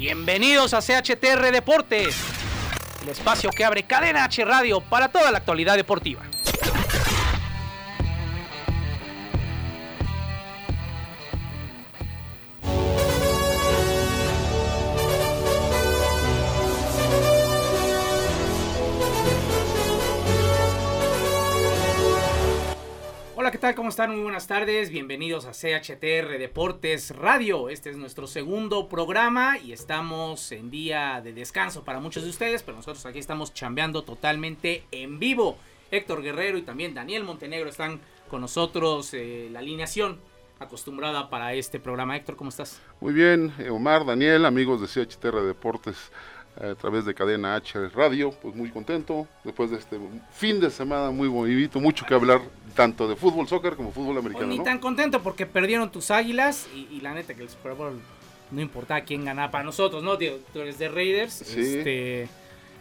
Bienvenidos a CHTR Deportes, el espacio que abre Cadena H Radio para toda la actualidad deportiva. Hola, ¿qué tal? ¿Cómo están? Muy buenas tardes. Bienvenidos a CHTR Deportes Radio. Este es nuestro segundo programa y estamos en día de descanso para muchos de ustedes, pero nosotros aquí estamos chambeando totalmente en vivo. Héctor Guerrero y también Daniel Montenegro están con nosotros. Eh, la alineación acostumbrada para este programa. Héctor, ¿cómo estás? Muy bien, Omar, Daniel, amigos de CHTR Deportes a través de Cadena H Radio, pues muy contento después de este fin de semana muy bonito, mucho que hablar tanto de fútbol, soccer como fútbol americano. Pues ni tan contento porque perdieron tus águilas y, la neta que el Super Bowl no importa quién ganaba para nosotros, ¿no? Tú eres de Raiders, este,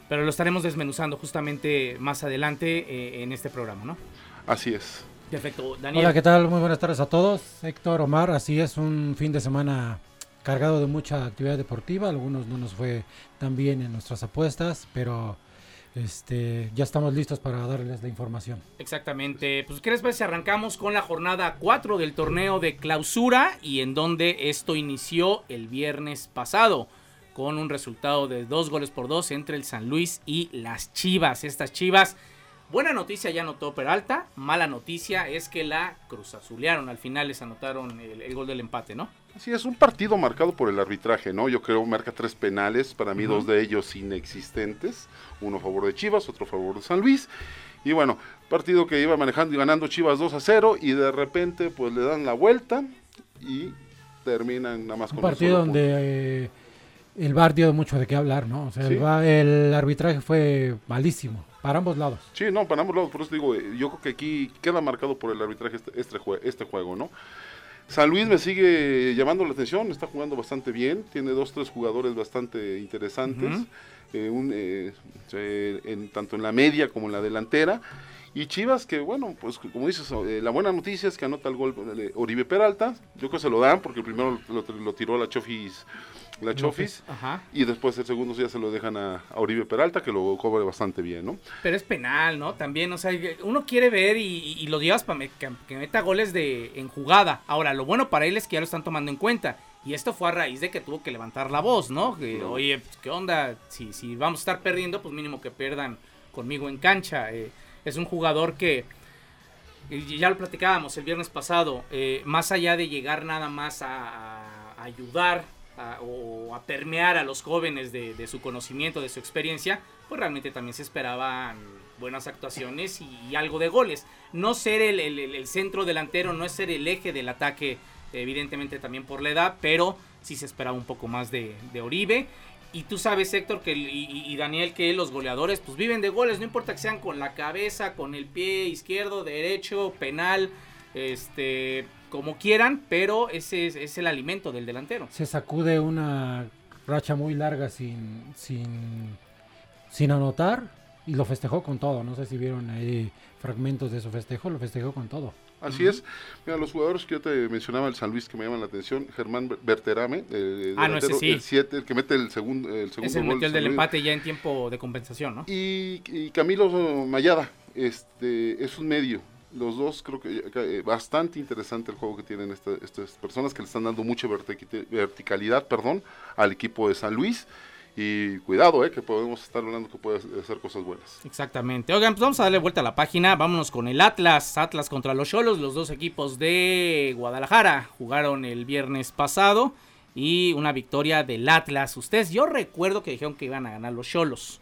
pero lo estaremos desmenuzando justamente más adelante eh, en este programa, ¿no? Así es. Perfecto, Daniel. Hola, ¿qué tal? Muy buenas tardes a todos. Héctor, Omar, así es, un fin de semana cargado de mucha actividad deportiva. Algunos no nos fue tan bien en nuestras apuestas, pero este, ya estamos listos para darles la información. Exactamente. Pues, ¿qué les parece arrancamos con la jornada 4 del torneo de clausura y en donde esto inició el viernes pasado? Con un resultado de dos goles por dos entre el San Luis y las Chivas. Estas Chivas Buena noticia ya anotó Peralta, mala noticia es que la Cruz Azulearon, al final les anotaron el, gol del empate, ¿no? Sí, es un partido marcado por el arbitraje, ¿no? Yo creo marca tres penales, para mí dos de ellos inexistentes, uno a favor de Chivas, otro a favor de San Luis. Y bueno, partido que iba manejando y ganando Chivas 2 a 0 y de repente pues le dan la vuelta y terminan nada más con un partido donde eh, el VAR dio mucho de qué hablar, ¿no? O sea, el arbitraje fue malísimo. Para ambos lados. Sí, no, para ambos lados. Por eso digo, eh, yo creo que aquí queda marcado por el arbitraje este, este, este, juego, ¿no? San Luis me sigue llamando la atención, está jugando bastante bien, tiene dos, tres jugadores bastante interesantes, eh, un, eh, en, tanto en la media como en la delantera. Y Chivas, que bueno, pues como dices, la buena noticia es que anota el gol Oribe Peralta. Yo creo que se lo dan porque primero lo, lo tiró la Chofis la Chofis, y después el segundo ya se lo dejan a, Oribe Peralta, que lo cobre bastante bien, ¿no? Pero es penal, ¿no? También, o sea, uno quiere ver y, lo llevas para que, meta goles de en jugada. Ahora, lo bueno para él es que ya lo están tomando en cuenta. Y esto fue a raíz de que tuvo que levantar la voz, ¿no? Que, Oye, pues, ¿qué onda? Si, si vamos a estar perdiendo, pues mínimo que pierdan conmigo en cancha. Eh, es un jugador que ya lo platicábamos el viernes pasado, eh, más allá de llegar nada más a ayudar o a permear a los jóvenes de, su conocimiento, de su experiencia, pues realmente también se esperaban buenas actuaciones y, algo de goles. No ser el, centro delantero, no es ser el eje del ataque, evidentemente también por la edad, pero sí se esperaba un poco más de, Oribe. Y tú sabes, Héctor, que, y, Daniel, que los goleadores pues viven de goles, no importa que sean con la cabeza, con el pie izquierdo, derecho, penal, este, como quieran, pero ese es, el alimento del delantero. Se sacude una racha muy larga sin, sin, sin anotar y lo festejó con todo. No sé si vieron ahí fragmentos de su festejo, lo festejó con todo. Así es. Mira, los jugadores que yo te mencionaba, el San Luis, que me llaman la atención, Germán Berterame, el, ah, no, ese sí. el 7, el que mete el segundo, el segundo el metió el del empate ya en tiempo de compensación, ¿no? Y, y Camilo Mayada, este, es un medio, los dos creo que eh, bastante interesante el juego que tienen estas personas que le están dando mucha verticalidad perdón, al equipo de San Luis. Y cuidado, eh, que podemos estar hablando que puede hacer cosas buenas. Exactamente. Oigan, pues vamos a darle vuelta a la página. Vámonos con el Atlas. Atlas contra los Cholos. Los dos equipos de Guadalajara jugaron el viernes pasado. Y una victoria del Atlas. Ustedes, yo recuerdo que dijeron que iban a ganar los Cholos.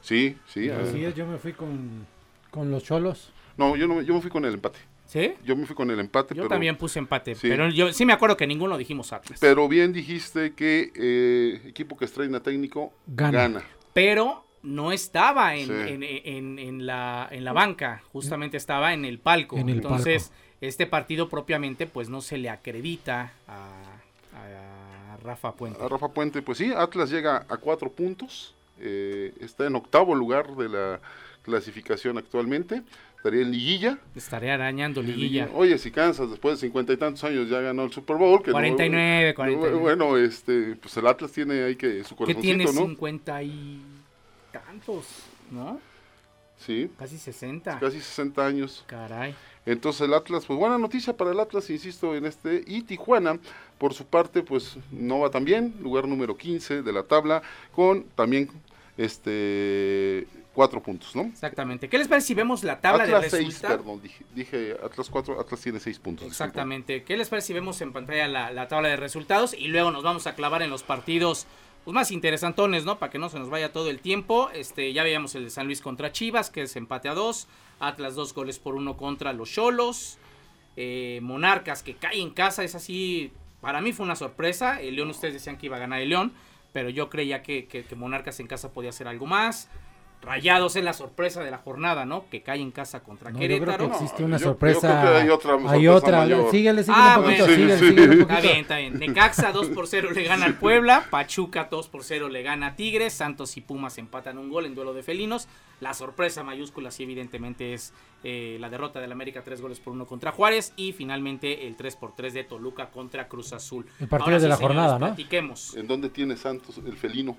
Sí, sí. Así es, yo me fui con, con los Cholos. No, yo, no, yo me fui con el empate. ¿Sí? Yo me fui con el empate, Yo pero, también puse empate, Sí. pero yo sí me acuerdo que ninguno dijimos Atlas. pero bien dijiste que eh, equipo que estrena técnico Gana. gana. pero no estaba en, Sí. en- en- en la, en la banca, justamente estaba en el palco. En el Entonces, este partido propiamente pues no se le acredita a, a Rafa Puente. A Rafa Puente, pues sí, Atlas llega a cuatro puntos, eh, está en octavo lugar de la clasificación actualmente, estaría en liguilla. Estaré arañando liguilla. Oye, si Kansas después de cincuenta y tantos años ya ganó el Super Bowl. Que no- 49, 49. Bueno, este, pues el Atlas tiene ahí que su tiene corazoncito, ¿no? 50 y tantos, ¿no? Sí, Casi 60. casi 60 años. Caray. Entonces el Atlas, pues buena noticia para el Atlas, insisto, en este. Y Tijuana, por su parte, pues no va tan bien, lugar número 15 de la tabla, con también este cuatro puntos, ¿no? Exactamente. ¿Qué les parece si vemos la tabla Atlas de 6, resultados? perdón, dije, dije Atlas 4, Atlas tiene 6 puntos. disculpa. Exactamente. ¿Qué les parece si vemos en pantalla la, la tabla de resultados y luego nos vamos a clavar en los partidos pues, más interesantones, ¿no? Para que no se nos vaya todo el tiempo. Este, ya veíamos el de San Luis contra Chivas, que es empate a dos. Atlas dos goles por uno contra los Cholos. Eh, Monarcas que cae en casa, es así. Para mí fue una sorpresa. El León, ustedes decían que iba a ganar el León, pero yo creía que, que- que Monarcas en casa podía hacer algo más. Rayados es la sorpresa de la jornada, ¿no? Que cae en casa contra No, yo creo Querétaro. que existe No, una yo- yo sorpresa. creo que hay otra Hay sorpresa otra. mayor. Síguele, síguele Ah, un poquito, bueno. síguele, Sí, sí. síguele un Está bien, está bien. Necaxa 2 por 0 le gana al Puebla. Pachuca 2 por 0 le gana a Tigres. Santos y Pumas empatan un gol en duelo de felinos. La sorpresa mayúscula sí evidentemente es eh, la derrota del América 3 goles por 1 contra Juárez. Y finalmente el 3 por 3 de Toluca contra Cruz Azul. El partido de la jornada, ¿no? Platiquemos. ¿En dónde tiene Santos el felino?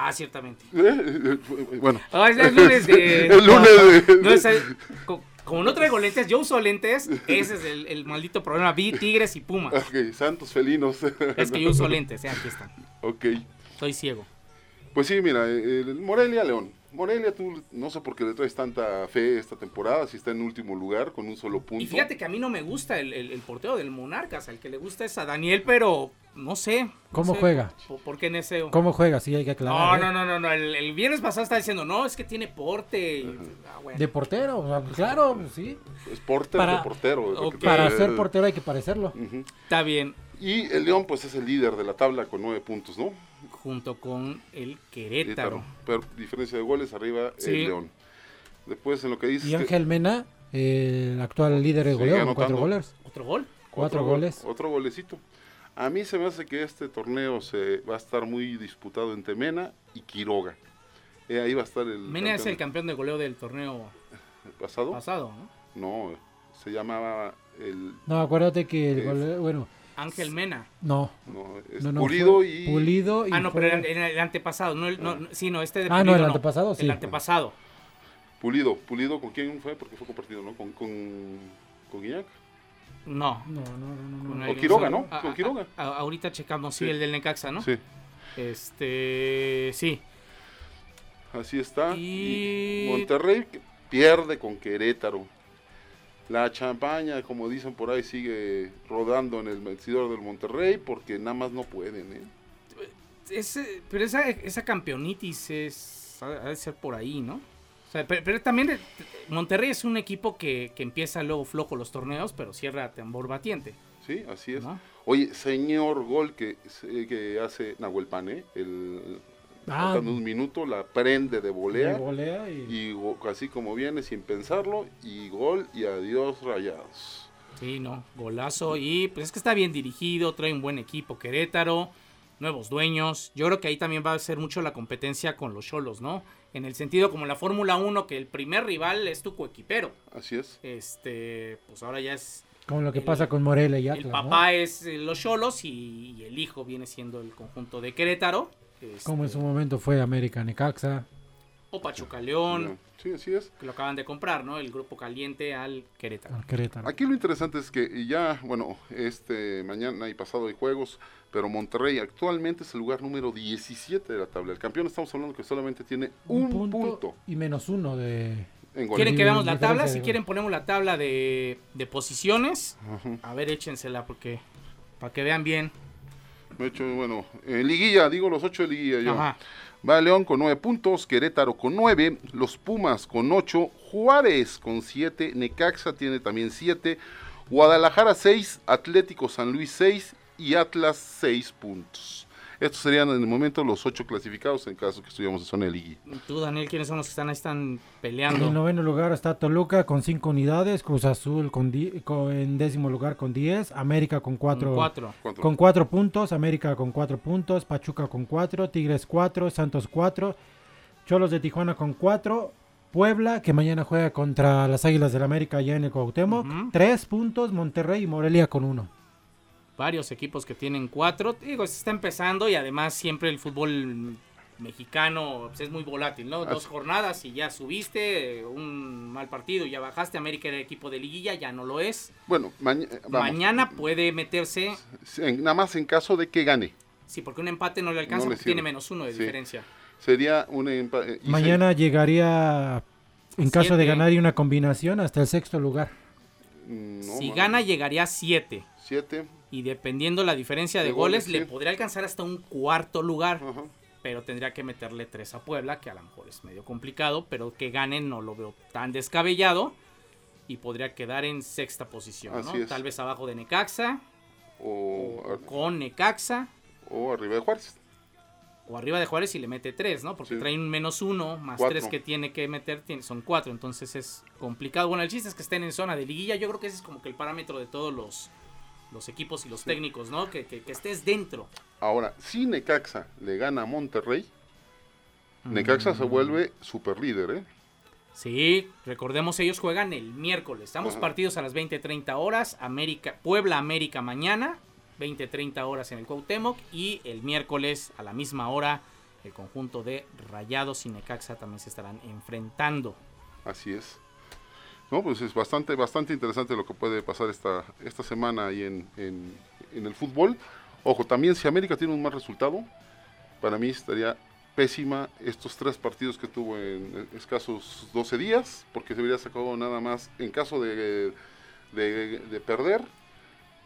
Ah, ciertamente. Eh, Bueno, Ah, es, es lunes de... el lunes de... No, es el- co- como no traigo lentes, yo uso lentes. Ese es el, el maldito problema. Vi Tigres y Pumas. Ok, Santos felinos. Es que yo uso lentes, eh, aquí están. Ok. Soy ciego. Pues sí, mira, el Morelia León. Morelia, tú no sé por qué le traes tanta fe esta temporada, si está en último lugar con un solo punto. Y fíjate que a mí no me gusta el, el, el portero del Monarcas, al que le gusta es a Daniel, pero no sé. no ¿Cómo sé juega? ¿Por, por qué Neseo? ¿Cómo juega? Sí, hay que No, aclarar. no, ¿eh? no, no, no, El, el viernes pasado estaba diciendo, no, es que tiene porte. y- ah, bueno. De portero, o sea, claro, pues sí. Es portero Para- de portero. Para ser portero hay que parecerlo. Está bien, Y el León, pues es el líder de la tabla con nueve puntos, ¿no? junto con el Querétaro. Pero diferencia de goles, arriba Sí. el León. Después en lo que dices. Y Ángel Mena, el actual líder de goleo, con cuatro goles. ¿Otro gol? Cuatro goles. Otro golecito. A mí se me hace que este torneo se va a estar muy disputado entre Mena y Quiroga. Eh, ahí va a estar el. Mena es el campeón de goleo del torneo pasado. pasado, ¿no? No, se llamaba el. No, acuérdate que el Es- goleo, bueno, Ángel Mena. no. No, es no, no, Pulido fue y. Pulido y Ah, no, fue- pero era, era el antepasado. No, el- no, no, sí, no, este de Ah, no, Pulido el antepasado, sí. El antepasado. Pulido. Pulido, ¿con quién fue? Porque fue compartido, ¿no? Con, con, con Guiñac. No. No, no, no, no, el- Quiroga, ¿no? Con ah, Quiroga. ah, ahorita checamos, sí, Sí. el del Necaxa, ¿no? Sí, Este, sí. así está. Y- Y Monterrey pierde con Querétaro. La champaña, como dicen por ahí, sigue rodando en el vestidor del Monterrey porque nada más no pueden, ¿eh? Ese- pero esa, esa campeonitis es, ha de ser por ahí, ¿no? O sea, pero, pero también Monterrey es un equipo que, que empieza luego flojo los torneos, pero cierra a tambor batiente, Sí, así es. ¿no? Oye, señor gol que, que hace Nahuel Pane, el, Ah. un minuto, la prende de volea. De volea y, Y así como viene, sin pensarlo, y gol y adiós rayados. Sí, no, golazo y pues es que está bien dirigido, trae un buen equipo Querétaro, nuevos dueños. Yo creo que ahí también va a ser mucho la competencia con los Cholos, ¿no? En el sentido como la Fórmula 1 que el primer rival es tu coequipero. Así es. Este, pues ahora ya es como lo que el- pasa con Morelia y el Atlas, papá es eh, los Cholos y, y el hijo viene siendo el conjunto de Querétaro. ¿no? este, Como en su momento fue América Necaxa. O Pachuca León, No, Sí, así es. que lo acaban de comprar, ¿no? El grupo caliente al Querétaro. al Querétaro. Aquí lo interesante es que ya, bueno, este mañana y pasado hay juegos, pero Monterrey actualmente es el lugar número 17 de la tabla. El campeón estamos hablando que solamente tiene un, punto, y menos uno de... ¿Quieren que veamos la tabla? Si quieren ponemos la tabla de, de posiciones. A ver, échensela porque para que vean bien. De hecho, bueno, en liguilla, digo los ocho de liguilla yo. Ajá. Va León con nueve puntos, Querétaro con nueve, los Pumas con ocho, Juárez con 7, Necaxa tiene también 7, Guadalajara 6, Atlético San Luis 6 y Atlas 6 puntos. Estos serían en el momento los ocho clasificados en caso que estuviéramos en zona de liguilla. Tú, Daniel, ¿quiénes son los que están ahí están En el peleando? noveno lugar está Toluca con 5 unidades, Cruz Azul con con- en décimo lugar con 10, América con 4 Con cuatro. ¿Cuánto? con cuatro puntos, América con 4 puntos, Pachuca con 4, Tigres 4, Santos 4, Cholos de Tijuana con 4, Puebla que mañana juega contra las Águilas del América allá en el Cuauhtémoc. 3 puntos, Monterrey y Morelia con 1. Varios equipos que tienen cuatro. Digo, se está empezando y además siempre el fútbol mexicano pues, es muy volátil, ¿no? Dos jornadas y ya subiste, un mal partido y ya bajaste. América era equipo de liguilla, ya no lo es. Bueno, maña- vamos. Mañana puede meterse, En- nada más en caso de que gane. sí, porque un empate no le alcanza, No le porque tiene menos uno de Sí. diferencia. Sería un empa- eh, Mañana llegaría en caso de ganar y una combinación hasta el sexto lugar. mm, no, si man, gana llegaría a siete. Siete. Y dependiendo la diferencia de, De goles, goles, le podría alcanzar hasta un cuarto lugar. Ajá. pero tendría que meterle tres a Puebla, que a lo mejor es medio complicado, pero que ganen no lo veo tan descabellado y podría quedar en sexta posición, ¿no? Tal vez abajo de Necaxa O, o, o con Necaxa o arriba de Juárez. o arriba de Juárez y le mete tres, ¿no? Porque Sí. trae un menos uno más Cuatro. tres que tiene que meter, tiene- son cuatro, entonces es complicado. Bueno, el chiste es que estén en zona de liguilla, yo creo que ese es como que el parámetro de todos los, los equipos y los técnicos, ¿no? Que, que- que estés dentro. Ahora, si Necaxa le gana a Monterrey, Necaxa Mm. se vuelve super líder, ¿eh? Sí, recordemos, ellos juegan el miércoles. Estamos Ajá. partidos a las 20-30 horas. América, Puebla, América mañana, 20-30 horas en el Cuauhtémoc. Y el miércoles a la misma hora, el conjunto de Rayados y Necaxa también se estarán enfrentando. Así es. No, pues es bastante, bastante interesante lo que puede pasar esta, esta semana ahí en, en, el fútbol. Ojo, también si América tiene un mal resultado, para mí estaría pésima estos tres partidos que tuvo en escasos 12 días, porque se hubiera sacado nada más, en caso de, de, de perder,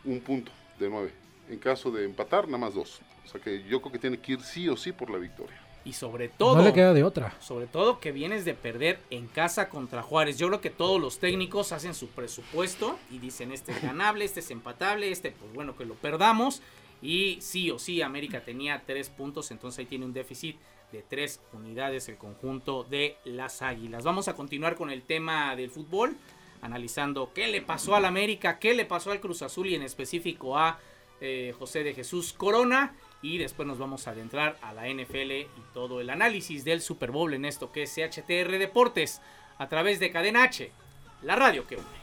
un punto de nueve. En caso de empatar, nada más dos. O sea que yo creo que tiene que ir sí o sí por la victoria. Y sobre todo, No le queda de otra. sobre todo que vienes de perder en casa contra Juárez. Yo creo que todos los técnicos hacen su presupuesto y dicen este es ganable, este es empatable, este pues bueno que lo perdamos. Y sí o sí, América tenía tres puntos, entonces ahí tiene un déficit de tres unidades el conjunto de las Águilas. Vamos a continuar con el tema del fútbol, analizando qué le pasó al América, qué le pasó al Cruz Azul y en específico a eh, José de Jesús Corona. Y después nos vamos a adentrar a la NFL y todo el análisis del Super Bowl en esto que es CHTR Deportes a través de Cadena H, la radio que une.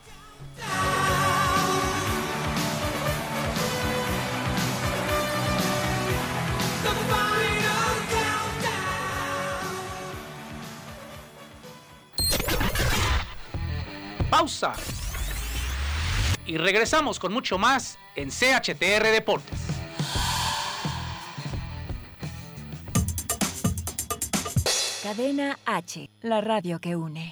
Pausa. Y regresamos con mucho más en CHTR Deportes. Cadena H, la radio que une.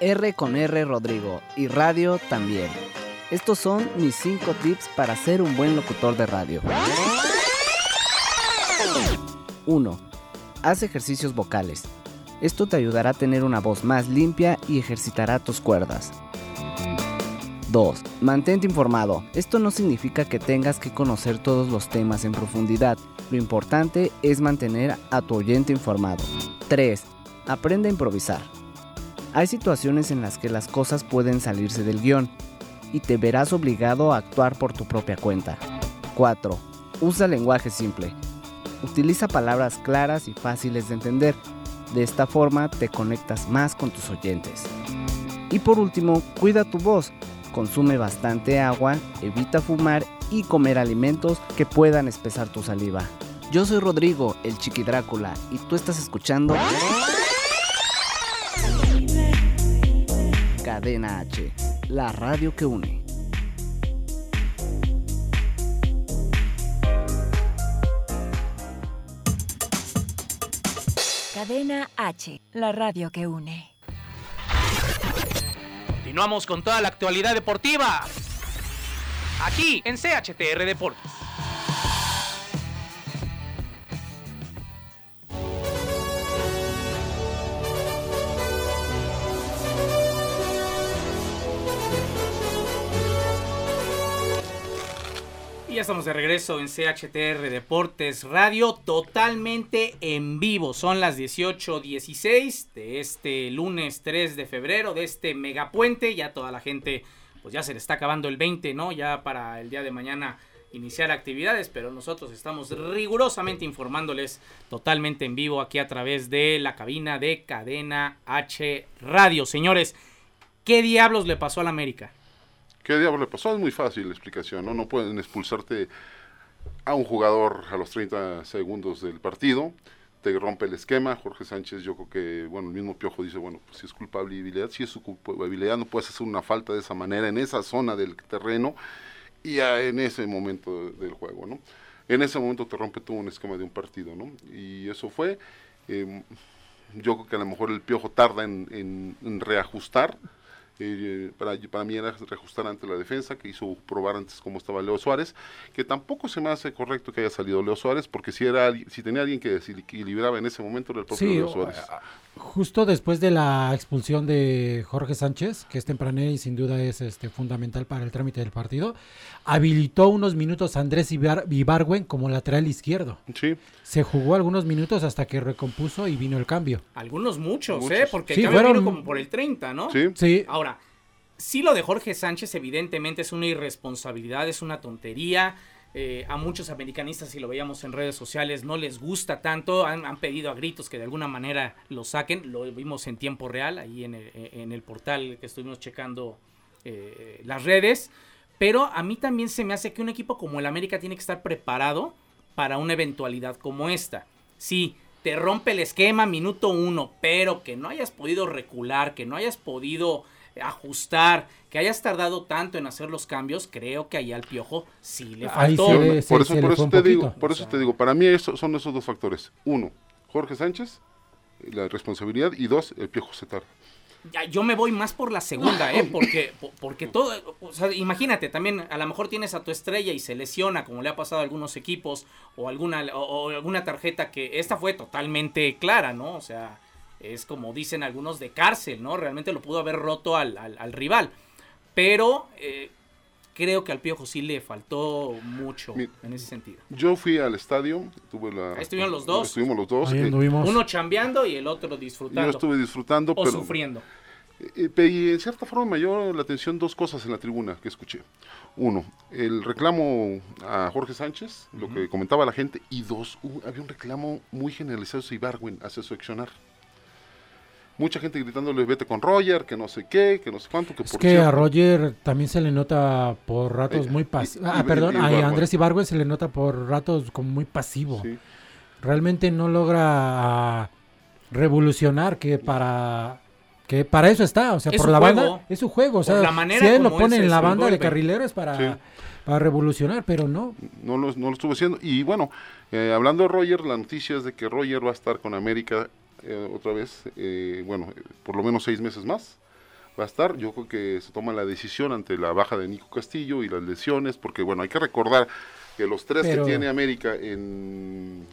R con R Rodrigo y radio también. Estos son mis 5 tips para ser un buen locutor de radio. 1. Haz ejercicios vocales. Esto te ayudará a tener una voz más limpia y ejercitará tus cuerdas. 2. Mantente informado. Esto no significa que tengas que conocer todos los temas en profundidad. Lo importante es mantener a tu oyente informado. 3. Aprende a improvisar. Hay situaciones en las que las cosas pueden salirse del guion y te verás obligado a actuar por tu propia cuenta. 4. Usa lenguaje simple. Utiliza palabras claras y fáciles de entender. De esta forma te conectas más con tus oyentes. Y por último, cuida tu voz. Consume bastante agua, evita fumar y comer alimentos que puedan espesar tu saliva. Yo soy Rodrigo, el Chiqui Drácula, y tú estás escuchando Cadena H, la radio que une. Cadena H, la radio que une. Continuamos con toda la actualidad deportiva. aquí en CHTR Deportes. Ya estamos de regreso en CHTR Deportes Radio, totalmente en vivo. Son las 18.16 de este lunes 3 de febrero, de este megapuente. Ya toda la gente, pues ya se le está acabando el 20, ¿no? Ya para el día de mañana iniciar actividades, pero nosotros estamos rigurosamente informándoles totalmente en vivo aquí a través de la cabina de Cadena H Radio. Señores, ¿qué diablos le pasó al América? ¿Qué diablos le pasó? Es muy fácil la explicación, ¿no? No pueden expulsarte a un jugador a los 30 segundos del partido, te rompe el esquema. Jorge Sánchez, yo creo que, bueno, el mismo Piojo dice, bueno, pues si es culpabilidad, si es su culpabilidad, no puedes hacer una falta de esa manera en esa zona del terreno y en ese momento del juego, ¿no? En ese momento te rompe todo un esquema de un partido, ¿no? Y eso fue, em, yo creo que a lo mejor el Piojo tarda en reajustar, eh, para, para mí era reajustar ante la defensa, que hizo probar antes cómo estaba Leo Suárez, que tampoco se me hace correcto que haya salido Leo Suárez, porque si era si tenía alguien que desequilibraba en ese momento era el propio Leo Suárez. Justo después de la expulsión de Jorge Sánchez, que es tempranera y sin duda es este fundamental para el trámite del partido, habilitó unos minutos a Andrés Ibargüen como lateral izquierdo. Sí. Se jugó algunos minutos hasta que recompuso y vino el cambio. Algunos muchos, ¿eh? Porque el cambio vino como por el 30, ¿no? Sí. sí. Ahora, sí lo de Jorge Sánchez evidentemente es una irresponsabilidad, es una tontería eh, a muchos americanistas, si lo veíamos en redes sociales, no les gusta tanto. Han, pedido a gritos que de alguna manera lo saquen. Lo vimos en tiempo real, ahí en el, portal que estuvimos checando eh, las redes. Pero a mí también se me hace que un equipo como el América tiene que estar preparado para una eventualidad como esta. Sí, te rompe el esquema minuto uno, pero que no hayas podido recular, que no hayas podido ajustar, que hayas tardado tanto en hacer los cambios, creo que ahí al piojo sí le faltó. por eso, por eso te digo, por eso te digo, para mí eso, son esos dos factores. Uno, Jorge Sánchez, la responsabilidad, y dos, el piojo se tarda. Ya, yo me voy más por la segunda, ¿eh? Porque, porque todo, o sea, imagínate, también a lo mejor tienes a tu estrella y se lesiona, como le ha pasado a algunos equipos, o alguna, o alguna tarjeta que esta fue totalmente clara, ¿no? O sea, es como dicen algunos de cárcel, ¿no? Realmente lo pudo haber roto al, rival. Pero eh, creo que al Piojo sí le faltó mucho en ese sentido. Yo fui al estadio, tuve la... Ahí estuvieron los dos. Estuvimos los dos. Eh, uno chambeando y el otro disfrutando. Yo estuve disfrutando, o sufriendo. Eh, y en cierta forma me llamó la atención dos cosas en la tribuna que escuché. Uno, el reclamo a Jorge Sánchez, lo que comentaba la gente, y dos, había un reclamo muy generalizado de Ibargüen hacia su accionar mucha gente gritándole vete con Roger, que no sé qué, que no sé cuánto. Que es que a Roger también se le nota por ratos eh, muy pasivo. Ah, perdón, a Andrés Ibargüen se le nota por ratos como muy pasivo. Realmente no logra revolucionar que para que para eso está, o sea, por la banda es su juego, o sea, la manera si él lo pone en la banda de carrilero es para, para revolucionar, pero no. No lo, no lo estuvo haciendo. Y bueno, eh, hablando de Roger, la noticia es de que Roger va a estar con América eh, otra vez, eh, bueno, por lo menos seis meses más va a estar. Yo creo que se toma la decisión ante la baja de Nico Castillo y las lesiones, porque bueno, hay que recordar que los tres que tiene América en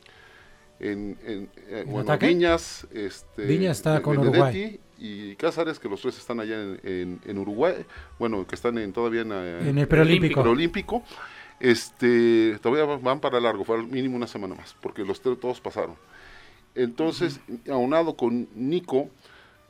en, en, eh, bueno, Viñas, este, Viñas está con Uruguay. y Cázares, que los tres están allá en, en Uruguay, bueno, que están en, todavía en, en el preolímpico. Este, todavía van para largo, fue mínimo una semana más, porque los tres todos pasaron. Entonces, aunado con Nico,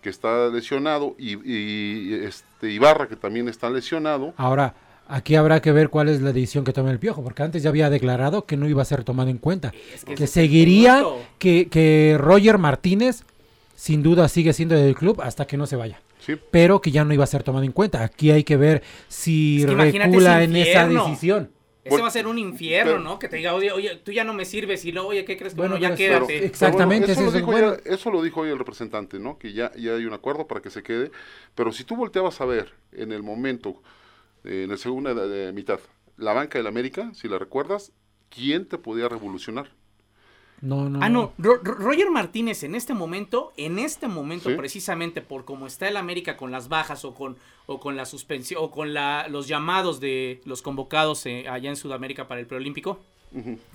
que está lesionado, y, este Ibarra, que también está lesionado. Ahora, aquí habrá que ver cuál es la decisión que tome el Piojo, porque antes ya había declarado que no iba a ser tomado en cuenta. que, seguiría, que, que Roger Martínez, sin duda, sigue siendo del club hasta que no se vaya. Pero que ya no iba a ser tomado en cuenta. Aquí hay que ver si recula en esa decisión. Ese va a ser un infierno, ¿no? Que te diga, oye, oye, tú ya no me sirves y luego, oye, ¿qué crees? Bueno, ya quédate. exactamente. eso, lo dijo eso, lo dijo hoy el representante, ¿no? Que ya, ya hay un acuerdo para que se quede. Pero si tú volteabas a ver en el momento, en la segunda mitad, la banca del América, si la recuerdas, ¿quién te podía revolucionar? No, no. Ah, no, Ro- Ro- Roger Martínez en este momento, en este momento Sí. precisamente por cómo está el América con las bajas o con, o con la suspensión o con la, los llamados de los convocados eh, allá en Sudamérica para el preolímpico,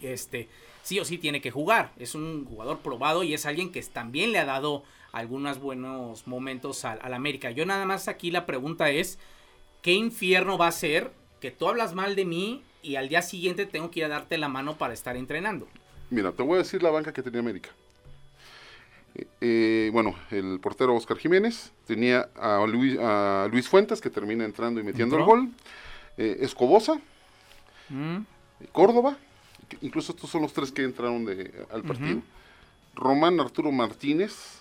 este, sí o sí tiene que jugar. Es un jugador probado y es alguien que también le ha dado algunos buenos momentos al, al América. Yo nada más aquí la pregunta es, ¿qué infierno va a ser que tú hablas mal de mí y al día siguiente tengo que ir a darte la mano para estar entrenando? Mira, te voy a decir la banca que tenía América. Eh, bueno, el portero Oscar Jiménez tenía a Luis, a Luis Fuentes que termina entrando y metiendo ¿Entró? el gol. Eh, Escobosa, ¿Mm? Córdoba, incluso estos son los tres que entraron de- al partido. Román Arturo Martínez,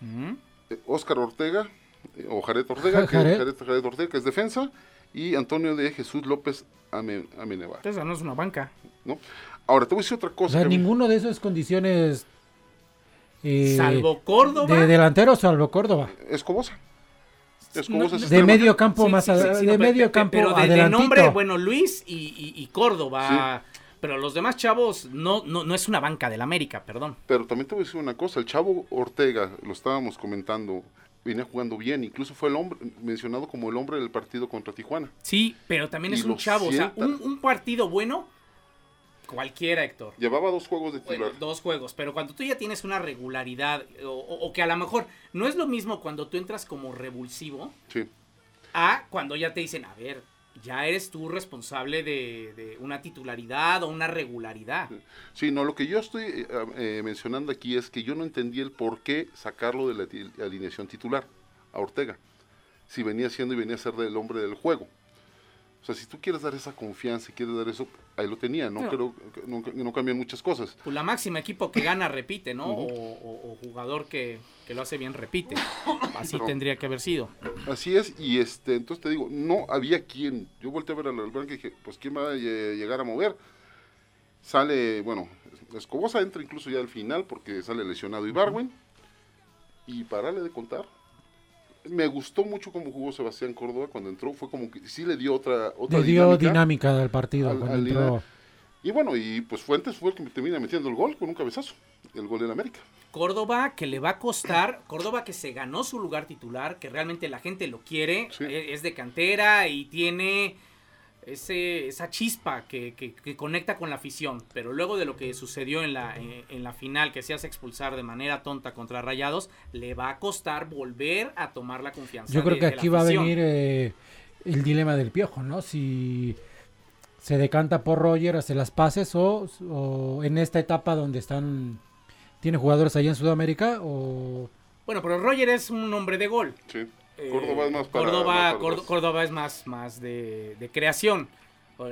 ¿Mm? eh, Oscar Ortega, eh, o Jared Ortega, que, Jared. Ortega, que es defensa, y Antonio de Jesús López Ame- Amenebar. Entonces no es una banca. ¿no? Ahora, te voy a decir otra O cosa. sea, que a mí- ninguno de esas condiciones. eh, Salvo Córdoba. De delantero, salvo Córdoba. Escobosa. Escobosa No, es De extremo. medio campo Sí, más sí, a- sí, sí, de no, medio pe- campo pero de, nombre, bueno, Luis y, y- y Córdoba. Pero los demás chavos no, no, no es una banca del América, perdón. Pero también te voy a decir una cosa, el chavo Ortega, lo estábamos comentando, venía jugando bien, incluso fue el hombre mencionado como el hombre del partido contra Tijuana. Sí, pero también Y es un chavo. O sea, un, un partido bueno, cualquiera, Héctor. Llevaba dos juegos de Bueno, titular. dos juegos, pero cuando tú ya tienes una regularidad, o, que a lo mejor no es lo mismo cuando tú entras como revulsivo, Sí. a cuando ya te dicen, a ver, ya eres tú responsable de, de una titularidad o una regularidad. Sí, no, lo que yo estoy eh, eh, mencionando aquí es que yo no entendí el por qué sacarlo de la alineación titular a Ortega, si venía siendo y venía a ser del hombre del juego. O sea, si tú quieres dar esa confianza y quieres dar eso, ahí lo tenía, no No. creo que no, no cambian muchas cosas. Pues la máxima equipo que gana repite, ¿no? o, o- o jugador que, que lo hace bien repite. Así Pero- tendría que haber sido. Así es, y este, entonces te digo, no había quien. Yo volteé a ver al Albanque y dije, pues quién va a lle- llegar a mover. Sale, bueno, Escobosa entra incluso ya al final porque sale lesionado Ibarwen. Y parale de contar. Me gustó mucho cómo jugó Sebastián Córdoba cuando entró, fue como que sí le dio otra, otra Le dio dinámica. dinámica del partido al- cuando al entró. Y bueno, y pues Fuentes fue el que termina metiendo el gol con un cabezazo, el gol en América. Córdoba que le va a costar, Córdoba que se ganó su lugar titular, que realmente la gente lo quiere, Sí. e- es de cantera y tiene ese, esa chispa que, que- que conecta con la afición. Pero luego de lo que sucedió en la, en, en la final, que se hace expulsar de manera tonta contra Rayados, le va a costar volver a tomar la confianza. Yo creo de- que aquí va a venir eh, el dilema del piojo, ¿no? Si se decanta por Roger, hace las pases o, o en esta etapa donde están tiene jugadores allá en Sudamérica o Bueno, pero Roger es un hombre de gol. Sí. Eh, Córdoba es más para Córdoba. Córdoba es más, más de, de creación.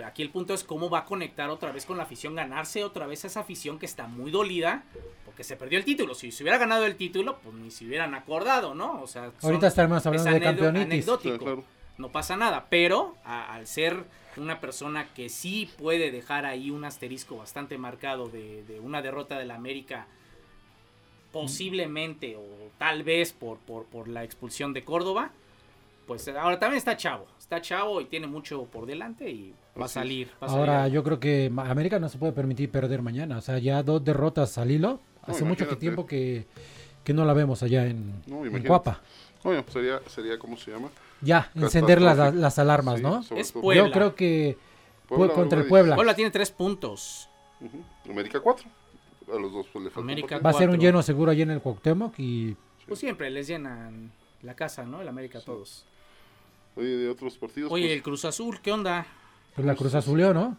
Aquí el punto es cómo va a conectar otra vez con la afición, ganarse otra vez a esa afición que está muy dolida porque se perdió el título. Si se hubiera ganado el título, pues ni se hubieran acordado, ¿no? O sea, son- ahorita estaremos hablando es de campeonitis. anecdótico. Sí, claro. No pasa nada, pero a- al ser una persona que sí puede dejar ahí un asterisco bastante marcado de, de una derrota de la América, posiblemente o tal vez por, por, por la expulsión de Córdoba, pues ahora también está chavo, está chavo y tiene mucho por delante y va a salir. va a salir. Ahora yo creo que América no se puede permitir perder mañana, o sea, ya dos derrotas al hilo. Hace mucho tiempo que, que no la vemos allá en, No, en. Cuapa. Bueno, sería, sería, ¿cómo se llama? Ya, encender las, las alarmas, Sí, ¿no? Es. Puebla. Yo creo que Puebla, contra el. Puebla. Puebla tiene tres puntos. América 4. A los dos pues, le falta América. Va a ser un lleno seguro allí en el Cuauhtémoc y Pues siempre les llenan la casa, ¿no? El América a todos. Oye, de otros partidos. Oye, pues, el Cruz Azul, ¿qué onda? pues, la Cruz Azuleó, ¿no?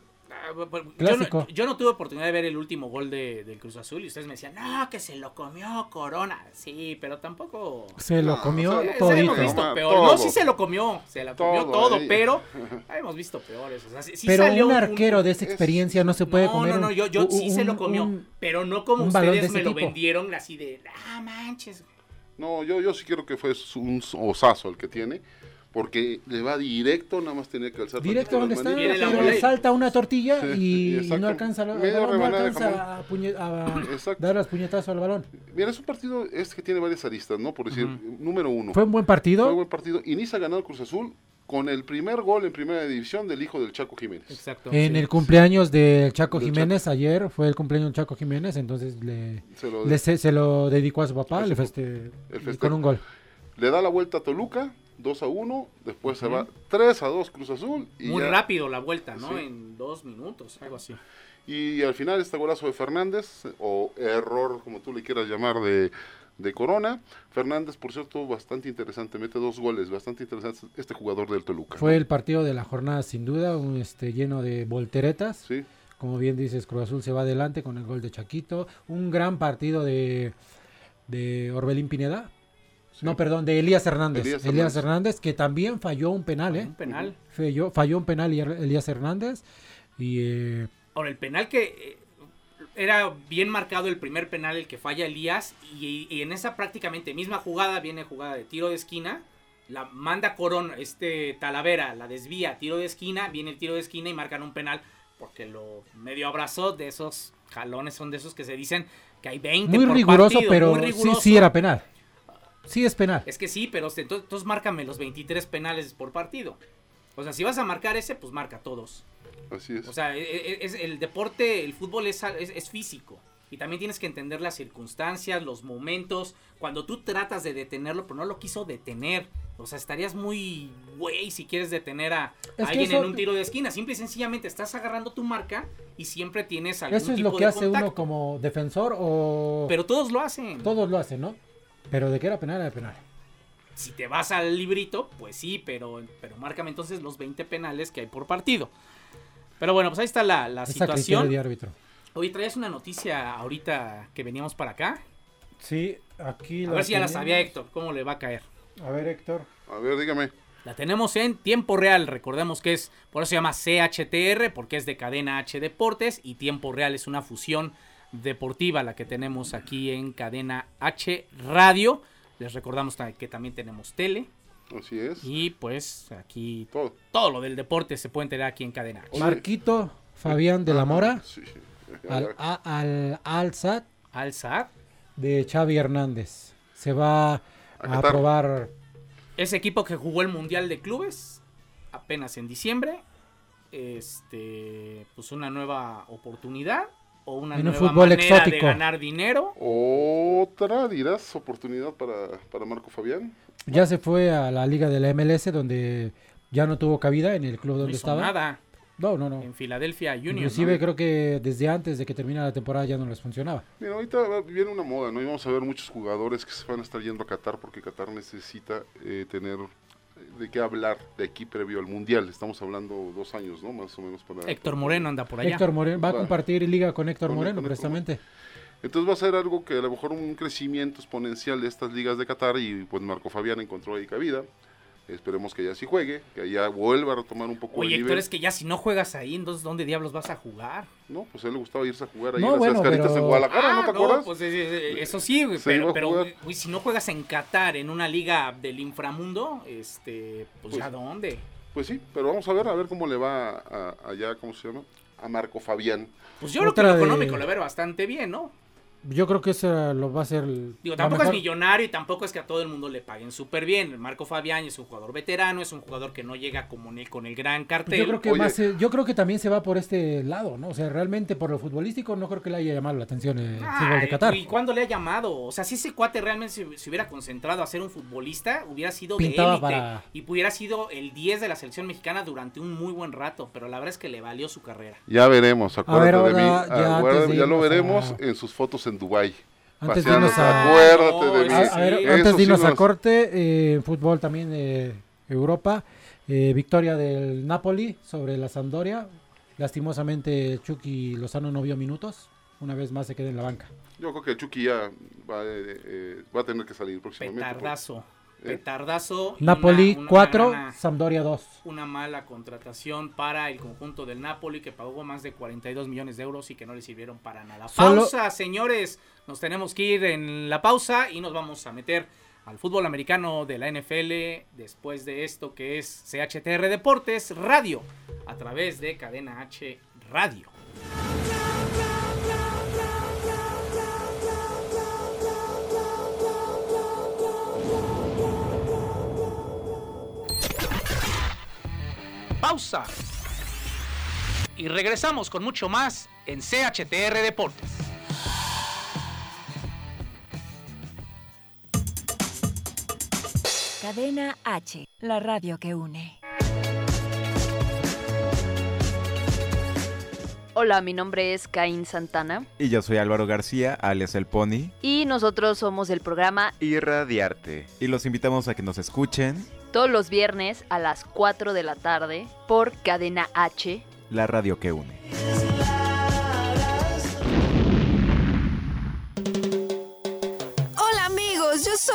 Yo no, yo no tuve oportunidad de ver el último gol de, del Cruz Azul y ustedes me decían, no, que se lo comió Corona. Sí, pero tampoco... Se lo No, comió o sea, Eh, todito. hemos visto peor. todo. No, sí se lo comió. Se la comió Todo, todo, pero hemos visto peores. O sea, sí- sí Pero salió un arquero de esa es- experiencia no se puede no, comer. no, no, yo, yo un- sí se lo comió. un- pero no como ustedes me lo tipo. vendieron así de, ah, manches. No, yo, yo sí quiero que fue un osazo el que tiene. Porque le va directo, nada más tenía que alzar. Directo donde está, pero le salta una tortilla Sí, y, exacto. no alcanza, la- no a, puñe- a Exacto. dar las puñetazos al balón. Mira, es un partido este que tiene varias aristas, ¿no? Por decir, número uno. Fue un buen Fue partido. un buen partido. Inicia ganando Cruz Azul con el primer gol en primera división del hijo del Chaco Jiménez. Exacto. En sí. el cumpleaños del Chaco Del Jiménez, ayer fue el cumpleaños del Chaco Jiménez, entonces le, Se lo- le se, se lo dedicó a su papá le feste- El con un gol. Le da la vuelta a Toluca, 2 a 1, después se va 3 a 2 Cruz Azul. Y Muy ya- rápido la vuelta, ¿no? Sí. En dos minutos, algo así. Y al final este golazo de Fernández, o error, como tú le quieras llamar, de, de Corona. Fernández, por cierto, bastante interesante, mete dos goles, bastante interesante este jugador del Toluca. Fue el partido de la jornada sin duda, un, este, lleno de volteretas. Sí, Como bien dices, Cruz Azul se va adelante con el gol de Chaquito. Un gran partido de, de Orbelín Pineda. Sí. No, perdón, de Elías Hernández. Elías Elías, Hernández. Hernández, que también falló un penal, ¿eh? Un penal. Falló, falló un penal y Elías Hernández. Y eh, Ahora, el penal que eh, era bien marcado el primer penal, el que falla Elías, y, y en esa prácticamente misma jugada, viene jugada de tiro de esquina, la manda Corón, este Talavera, la desvía, tiro de esquina, viene el tiro de esquina y marcan un penal, porque lo medio abrazó de esos jalones, son de esos que se dicen que hay 20 muy por riguroso, partido, pero muy sí, riguroso. sí era penal. Sí es penal. Es que sí, pero entonces, entonces márcame los 23 penales por partido. O sea, si vas a marcar ese, pues marca todos. así es. O sea, e- e- es, el deporte, el fútbol es, es, es físico. Y también tienes que entender las circunstancias, los momentos. Cuando tú tratas de detenerlo, pero no lo quiso detener. O sea, estarías muy güey si quieres detener a alguien eso- en un tiro de esquina. Simple y sencillamente estás agarrando tu marca y siempre tienes algún Eso es tipo lo que de hace uno como defensor o... Pero todos lo hacen. Todos lo hacen, ¿no? Pero de que era penal, era penal. Si te vas al librito, pues sí, pero, pero márcame entonces los 20 penales que hay por partido. Pero bueno, pues ahí está la, la a situación. de árbitro. Oye, traías una noticia ahorita que veníamos para acá. Sí, aquí A la ver si ya la sabía Héctor, cómo le va a caer. A ver, Héctor. A ver, dígame. La tenemos en tiempo real, recordemos que es, por eso se llama CHTR, porque es de cadena H Deportes y tiempo real es una fusión deportiva la que tenemos aquí en cadena H Radio. Les recordamos que también tenemos tele Así es. y pues aquí Todo. todo lo del deporte se puede enterar aquí en cadena H. Oye. Marquito Fabián de la Mora Sí. al, a- al Alza, de Xavi Hernández. Se va a, Qatar. aprobar ese equipo que jugó el Mundial de Clubes apenas en diciembre, este, pues una nueva oportunidad o una En un nueva fútbol manera exótico. de ganar dinero. Otra, dirás, oportunidad para, para Marco Fabián. Ya se fue a la liga de la MLS donde ya no tuvo cabida en el club No donde hizo estaba. nada No, no, no. en Filadelfia Union. Inclusive ¿no? creo que desde antes de que terminara la temporada ya no les funcionaba. Mira, ahorita viene una moda, ¿no? Y vamos a ver muchos jugadores que se van a estar yendo a Qatar porque Qatar necesita eh, tener de qué hablar de aquí previo al Mundial. Estamos hablando dos años, ¿no? Más o menos para... Héctor Moreno anda por allá. Héctor Moreno va a compartir liga con Héctor Con- Moreno Héctor precisamente. Entonces va a ser algo que a lo mejor un crecimiento exponencial de estas ligas de Qatar y pues Marco Fabián encontró ahí cabida. Esperemos que ya sí juegue, que allá vuelva a retomar un poco Oye, el Héctor, nivel. es que ya si no juegas ahí, entonces ¿dónde diablos vas a jugar? No, pues a él le gustaba irse a jugar ahí No, a las bueno, cascaritas pero- en Guadalajara, ¿no Ah, te acuerdas? pues, eso sí, güey, pero, pero güey, si no juegas en Qatar, en una liga del inframundo, este, pues, Pues- ya dónde. Pues sí, pero vamos a ver, a ver cómo le va a- allá, ¿cómo se llama? A Marco Fabián. Pues yo creo que Otra lo de- económico le va a ver bastante bien, ¿no? Yo creo que eso lo va a ser. el- Digo, tampoco es millonario y tampoco es que a todo el mundo le paguen súper bien. Marco Fabián es un jugador veterano, es un jugador que no llega como ni con el gran Pues cartel. yo creo que Oye. más, eh, yo creo que también se va por este lado, ¿no? O sea, realmente por lo futbolístico no creo que le haya llamado la atención el fútbol de Qatar. ¿Y cuándo le ha llamado? O sea, si ese cuate realmente se, se hubiera concentrado a ser un futbolista, hubiera sido Pintaba de élite para- y hubiera sido el 10 de la selección mexicana durante un muy buen rato, pero la verdad es que le valió su carrera. Ya veremos, acuérdate ver, de mí. ya acuérdate, de ya lo veremos a- en sus fotos en Dubai. Antes de irnos a- acuérdate de no, mí. A, a ver, antes de irnos sí a corte, eh, en fútbol también de Europa, eh, victoria del Napoli sobre la Sampdoria. Lastimosamente Chucky Lozano no vio minutos, una vez más se queda en la banca. Yo creo que Chucky ya va, eh, eh, va a tener que salir próximamente. Petardazo. Eh. Petardazo. y Napoli una- una 4, mala- Sampdoria 2. una mala contratación para el conjunto del Napoli que pagó más de 42 millones de euros y que no le sirvieron para nada. Solo- Pausa, señores. Nos tenemos que ir en la pausa y nos vamos a meter al fútbol americano de la NFL después de esto que es CHTR Deportes Radio a través de Cadena H Radio. Pausa. Y regresamos con mucho más en CHTR Deportes. Cadena H, la radio que une. Hola, mi nombre es Caín Santana Y yo soy Álvaro García, alias El Pony, y nosotros somos el programa Irradiarte. y los invitamos a que nos escuchen todos los viernes a las 4 de la tarde por Cadena H. la radio que une.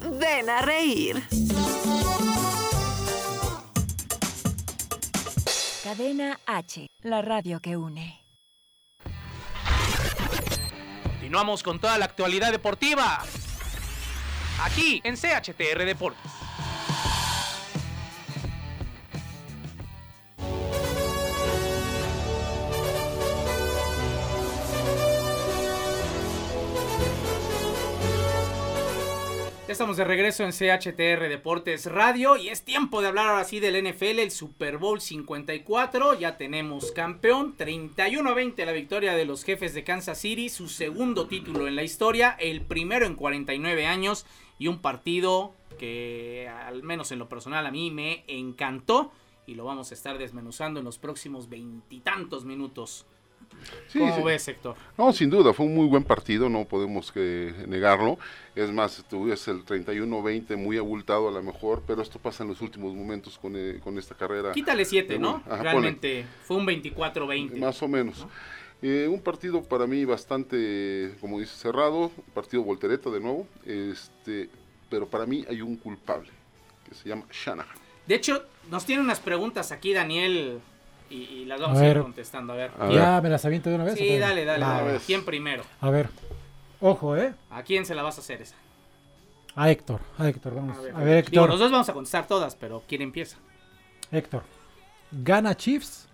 ven a reír. Cadena H, la radio que une. Continuamos con toda la actualidad deportiva. Aquí en CHTR Deportes. Estamos de regreso en CHTR Deportes Radio y es tiempo de hablar ahora sí del NFL, el Super Bowl 54. Ya tenemos campeón, 31-20 la victoria de los jefes de Kansas City, su segundo título en la historia, el primero en 49 años y un partido que al menos en lo personal a mí me encantó y lo vamos a estar desmenuzando en los próximos veintitantos minutos. Sí, ¿Cómo sí. ves, Héctor? No, sin duda, fue un muy buen partido, no podemos que negarlo. Es más, tuviste el 31-20 muy abultado a lo mejor, pero esto pasa en los últimos momentos con, eh, con esta carrera. Quítale 7, ¿no? Ajá, ponle. Realmente fue un 24-20. Más o menos. Eh, un partido para mí bastante, como dice, cerrado, partido voltereta de nuevo, este, pero para mí hay un culpable, que se llama Shanahan. De hecho, nos tiene unas preguntas aquí, Daniel, y, y las vamos A a, ir ver. contestando. A ver. A ¿Ya me las aviento de una vez? Sí, dale, dale. Va. dale. ver. ¿Quién primero? A ver, ojo, ¿eh? ¿A quién se la vas a hacer esa? A Héctor, a Héctor, vamos. A ver, A ver, Digo, Héctor, los dos vamos a contestar todas, pero ¿quién empieza? Héctor. ¿Gana Chiefs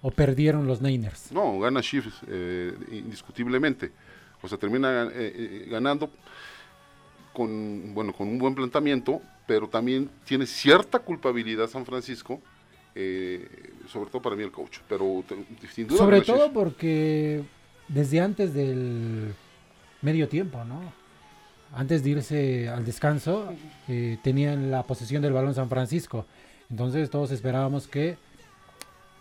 o perdieron los Niners? No, gana Chiefs eh, indiscutiblemente. O sea, termina eh, eh, ganando con, bueno, con un buen planteamiento, pero también tiene cierta culpabilidad San Francisco, eh, sobre todo para mí el coach. Pero te- sin duda Sobre todo porque desde antes del medio tiempo, ¿no? Antes de irse al descanso, eh, tenían la posesión del balón San Francisco. Entonces todos esperábamos que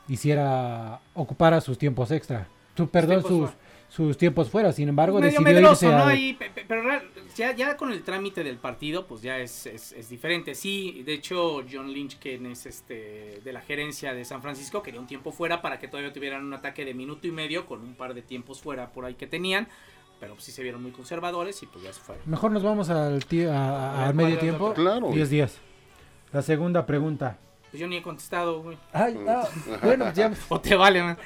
hiciera, ocupara sus tiempos extra. Perdón, tiempos sus, sus tiempos fuera. Sin embargo, Medio decidió medroso, irse ¿no? pe- pero ya, ya con el trámite del partido, pues ya es, es- es diferente. Sí, de hecho, John Lynch, quien es este de la gerencia de San Francisco, quería un tiempo fuera para que todavía tuvieran un ataque de minuto y medio con un par de tiempos fuera por ahí que tenían. Pero pues, sí se vieron muy conservadores y pues ya se fueron. Mejor nos vamos al, a- a- A ver, al medio ¿cuál es la tiempo. Claro. 10 días. La segunda pregunta. Pues yo ni he contestado, güey. Ay, ah, bueno, ya. O te vale, man.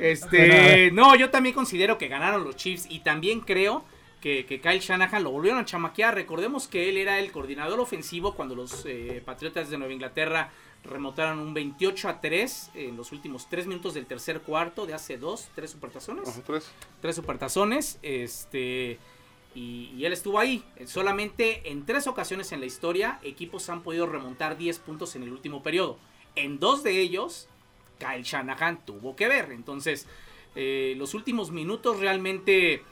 Este, no, yo también considero que ganaron los Chiefs y también creo que, que Kyle Shanahan lo volvieron a chamaquear. Recordemos que él era el coordinador ofensivo cuando los eh, Patriotas de Nueva Inglaterra remontaron un 28 a 3 en los últimos 3 minutos del tercer cuarto de hace dos, tres supertazones. Ajá, tres. Tres supertazones. Este. Y, y él estuvo ahí. Solamente en tres ocasiones en la historia, equipos han podido remontar 10 puntos en el último periodo. En dos de ellos, Kyle Shanahan tuvo que ver. Entonces, eh, los últimos minutos realmente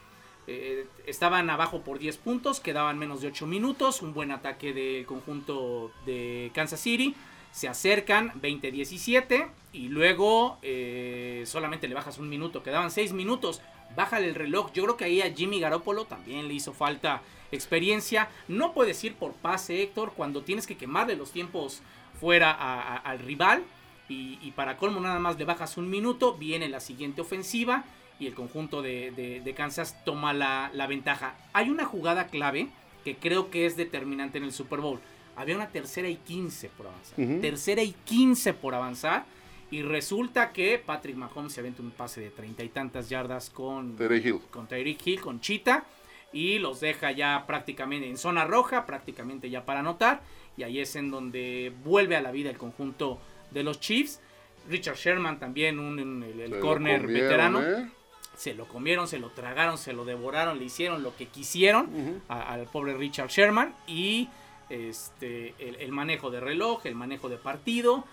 eh, estaban abajo por 10 puntos, quedaban menos de 8 minutos. Un buen ataque del conjunto de Kansas City. Se acercan 20-17 y luego eh, solamente le bajas un minuto. Quedaban 6 minutos. Bájale el reloj. Yo creo que ahí a Jimmy Garoppolo también le hizo falta experiencia. No puedes ir por pase, Héctor, cuando tienes que quemarle los tiempos fuera al rival. Y, y para colmo nada más le bajas un minuto. Viene la siguiente ofensiva. Y el conjunto de, de- de Kansas toma la, la ventaja. Hay una jugada clave que creo que es determinante en el Super Bowl. Había una tercera y 15 por avanzar. Tercera y 15 por avanzar. Y resulta que Patrick Mahomes se aventa un pase de treinta y tantas yardas con Tyreek Hill. con Tyreek Hill, con Chita, y los deja ya prácticamente en zona roja, prácticamente ya para anotar. Y ahí es en donde vuelve a la vida el conjunto de los Chiefs. Richard Sherman también, un, un- el, corner veterano. ¿eh? Se lo comieron, se lo tragaron, se lo devoraron, le hicieron lo que quisieron a- al pobre Richard Sherman. Y este el, el manejo de reloj, el manejo de partido.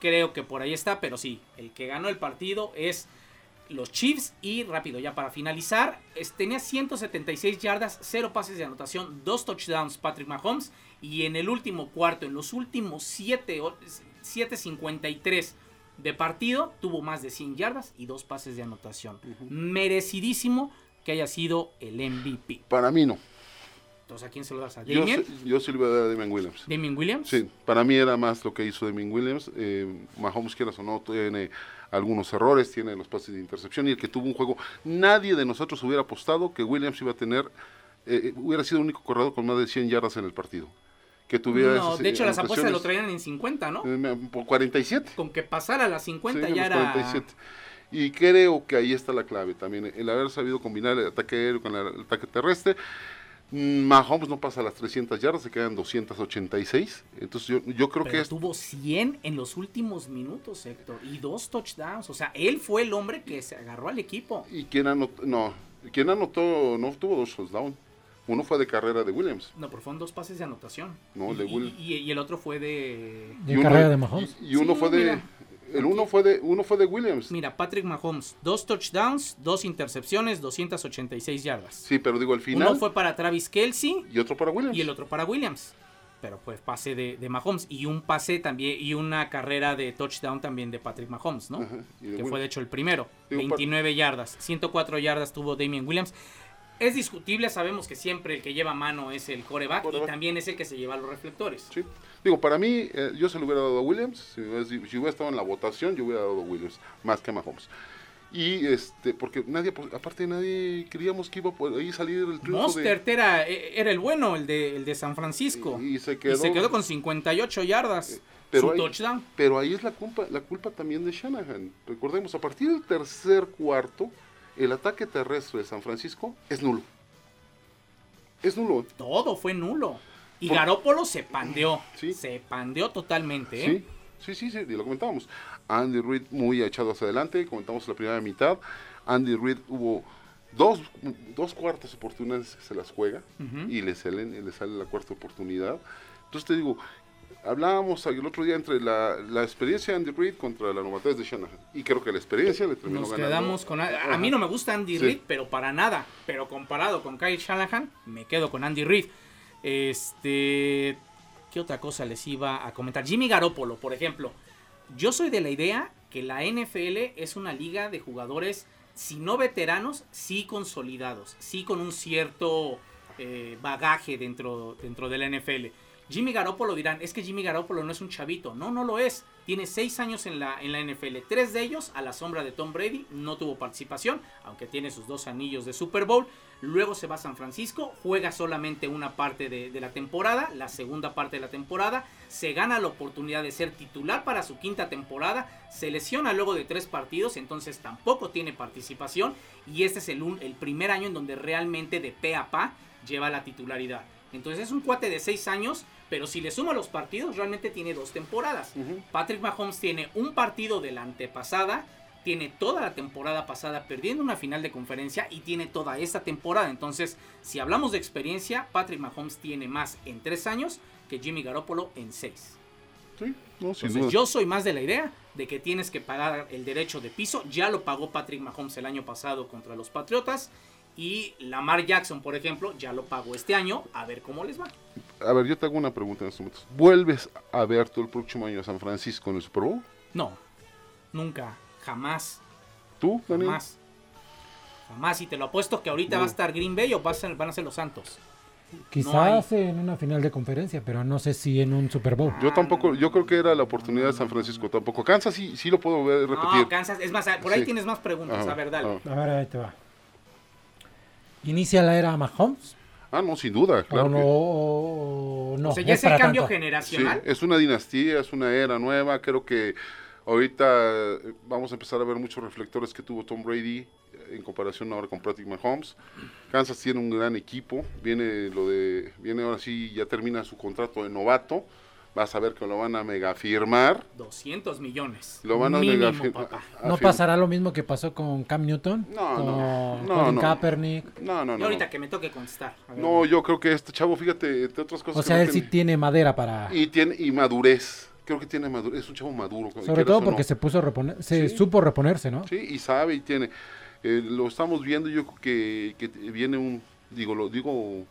Creo que por ahí está, pero sí, el que ganó el partido es los Chiefs. Y rápido, ya para finalizar, es- tenía 176 yardas, 0 pases de anotación, 2 touchdowns Patrick Mahomes. Y en el último cuarto, en los últimos 7, 7.53 de partido, tuvo más de 100 yardas y 2 pases de anotación. Merecidísimo que haya sido el MVP. Para mí no. Entonces, ¿a quién se lo das? ¿A Yo, Damien? yo sí le voy a dar a Damian Williams. ¿Damien Williams? Sí, para mí era más lo que hizo Damian Williams. Eh, Mahomes, quieras o no, tiene algunos errores, tiene los pases de intercepción y el que tuvo un juego. Nadie de nosotros hubiera apostado que Williams iba a tener, eh, hubiera sido el único corredor con más de 100 yardas en el partido. Que tuviera No, esas, de hecho las apuestas lo traían en 50, ¿no? Por 47. Con que pasara a las 50 Sí, ya era... 47. Y creo que ahí está la clave también, el haber sabido combinar el ataque aéreo con el ataque terrestre. Mm, Mahomes no pasa las 300 yardas, se quedan 286. Entonces yo, yo creo Pero que es, tuvo 100 en los últimos minutos, Héctor. Y dos touchdowns. O sea, él fue el hombre que se agarró al equipo. ¿Y quién anotó? No, quien anotó no tuvo dos touchdowns. Uno fue de carrera de Williams. No, pero fueron dos pases de anotación. No, y, de Will- y- y- y el otro fue de... De uno- carrera de Mahomes. Y, y uno Sí, fue de mira. el uno fue de uno fue de Williams. Mira, Patrick Mahomes, dos touchdowns, dos intercepciones, 286 yardas. Sí, pero digo al final Uno fue para Travis Kelsey y otro para Williams. y el otro para Williams. Pero pues pase de, de Mahomes y un pase también y una carrera de touchdown también de Patrick Mahomes, ¿no? Ajá, y de que fue de hecho el primero. Digo, 29 yardas, 104 yardas tuvo Damien Williams. Es discutible, sabemos que siempre el que lleva mano es el coreback, y Quarterback. también es el que se lleva los reflectores. Sí. Digo, para mí, eh, yo se lo hubiera dado a Williams. Si, hubiera- si- hubiera estado en la votación, yo hubiera dado a Williams, más que a Mahomes. Y este, porque nadie, pues, aparte nadie creíamos que iba por ahí salir el triunfo Mostert era, e, era el bueno, el de, el de San Francisco. de. Y, y se Y quedó. se quedó con 58 yardas. pero su ahí- touchdown. Pero ahí es la culpa, la culpa también de Shanahan. Recordemos, a partir del tercer cuarto, el ataque terrestre de San Francisco es nulo. Es nulo. Todo fue nulo. Y Por- Garópolo se pandeó. Sí. Se pandeó totalmente. ¿eh? Sí, sí, sí, sí, y lo comentábamos. Andy Reid muy echado hacia adelante, comentamos la primera mitad. Andy Reid hubo dos, dos cuartas oportunidades que se las juega y le, salen, y le sale la cuarta oportunidad. Entonces te digo, hablábamos el otro día entre la, la experiencia de Andy Reid contra la novatez de Shanahan. Y creo que la experiencia le terminó Nos ganando. quedamos con... A, mí no me gusta Andy Sí. Reid, pero para nada. Pero comparado con Kyle Shanahan, me quedo con Andy Reid. Este... ¿Qué otra cosa les iba a comentar? Jimmy Garoppolo, por ejemplo. Yo soy de la idea que la NFL es una liga de jugadores, si no veteranos, sí consolidados, sí con un cierto eh, bagaje dentro, dentro de la NFL. Jimmy Garoppolo dirán, es que Jimmy Garoppolo no es un chavito. No, no lo es. Tiene seis años en la, en la NFL. Tres de ellos a la sombra de Tom Brady. No tuvo participación, aunque tiene sus dos anillos de Super Bowl. Luego se va a San Francisco, juega solamente una parte de, la temporada, la segunda parte de la temporada. Se gana la oportunidad de ser titular para su quinta temporada. Se lesiona luego de tres partidos, entonces tampoco tiene participación. Y este es el, el primer año en donde realmente de pe a pa lleva la titularidad. Entonces es un cuate de 6 años, pero si le suma los partidos, realmente tiene dos temporadas. Patrick Mahomes tiene un partido de la antepasada, tiene toda la temporada pasada perdiendo una final de conferencia y tiene toda esta temporada. Entonces, si hablamos de experiencia, Patrick Mahomes tiene más en 3 años que Jimmy Garoppolo en 6. Sí, no, Entonces, yo soy más de la idea de que tienes que pagar el derecho de piso. Ya lo pagó Patrick Mahomes el año pasado contra los Patriotas. Y Lamar Jackson, por ejemplo, ya lo pagó este año. A ver cómo les va. A ver, yo te hago una pregunta en estos momentos. ¿Vuelves a ver tú el próximo año a San Francisco en el Super Bowl? No, nunca, jamás, ¿Tú, Daniel? jamás. Jamás. Y te lo apuesto que ahorita va a estar Green Bay o va a ser- van a ser los Santos. Quizás en una final de conferencia, pero no sé si en un Super Bowl. Yo tampoco, yo creo que era la oportunidad de San Francisco tampoco. Kansas sí, sí lo puedo ver repetir. No, Kansas. Es más, por ahí Sí. tienes más preguntas. Ajá, A ver, dale. ajá. A ver, ahí te va. ¿Inicia la era Mahomes? Ah, no, sin duda, claro. ¿O no? que- o no? o sea, ya es el cambio tanto. Sí, generacional. es una dinastía, es una era nueva. Creo que Ahorita eh, vamos a empezar a ver muchos reflectores que tuvo Tom Brady eh, en comparación ahora con Patrick Mahomes. Kansas tiene un gran equipo, viene lo de viene ahora sí ya termina su contrato de novato. Vas a ver que lo van a mega firmar. 200 millones. Lo van a Mínimo, papá. ¿No pasará lo mismo que pasó con Cam Newton? No, con no, no, Colin no. Kaepernick. No, no, Y no. ahorita No, que me toque ver, No, yo creo que este chavo, fíjate, entre otras cosas. O sea, él sí tiene- madera para... y tiene y madurez. Creo que tiene madurez. Es un chavo maduro. Sobre todo porque no. se puso a reponer, se Sí. supo reponerse, ¿no? Sí, y sabe y tiene. Eh, lo estamos viendo, yo creo que, que viene un, digo, lo digo,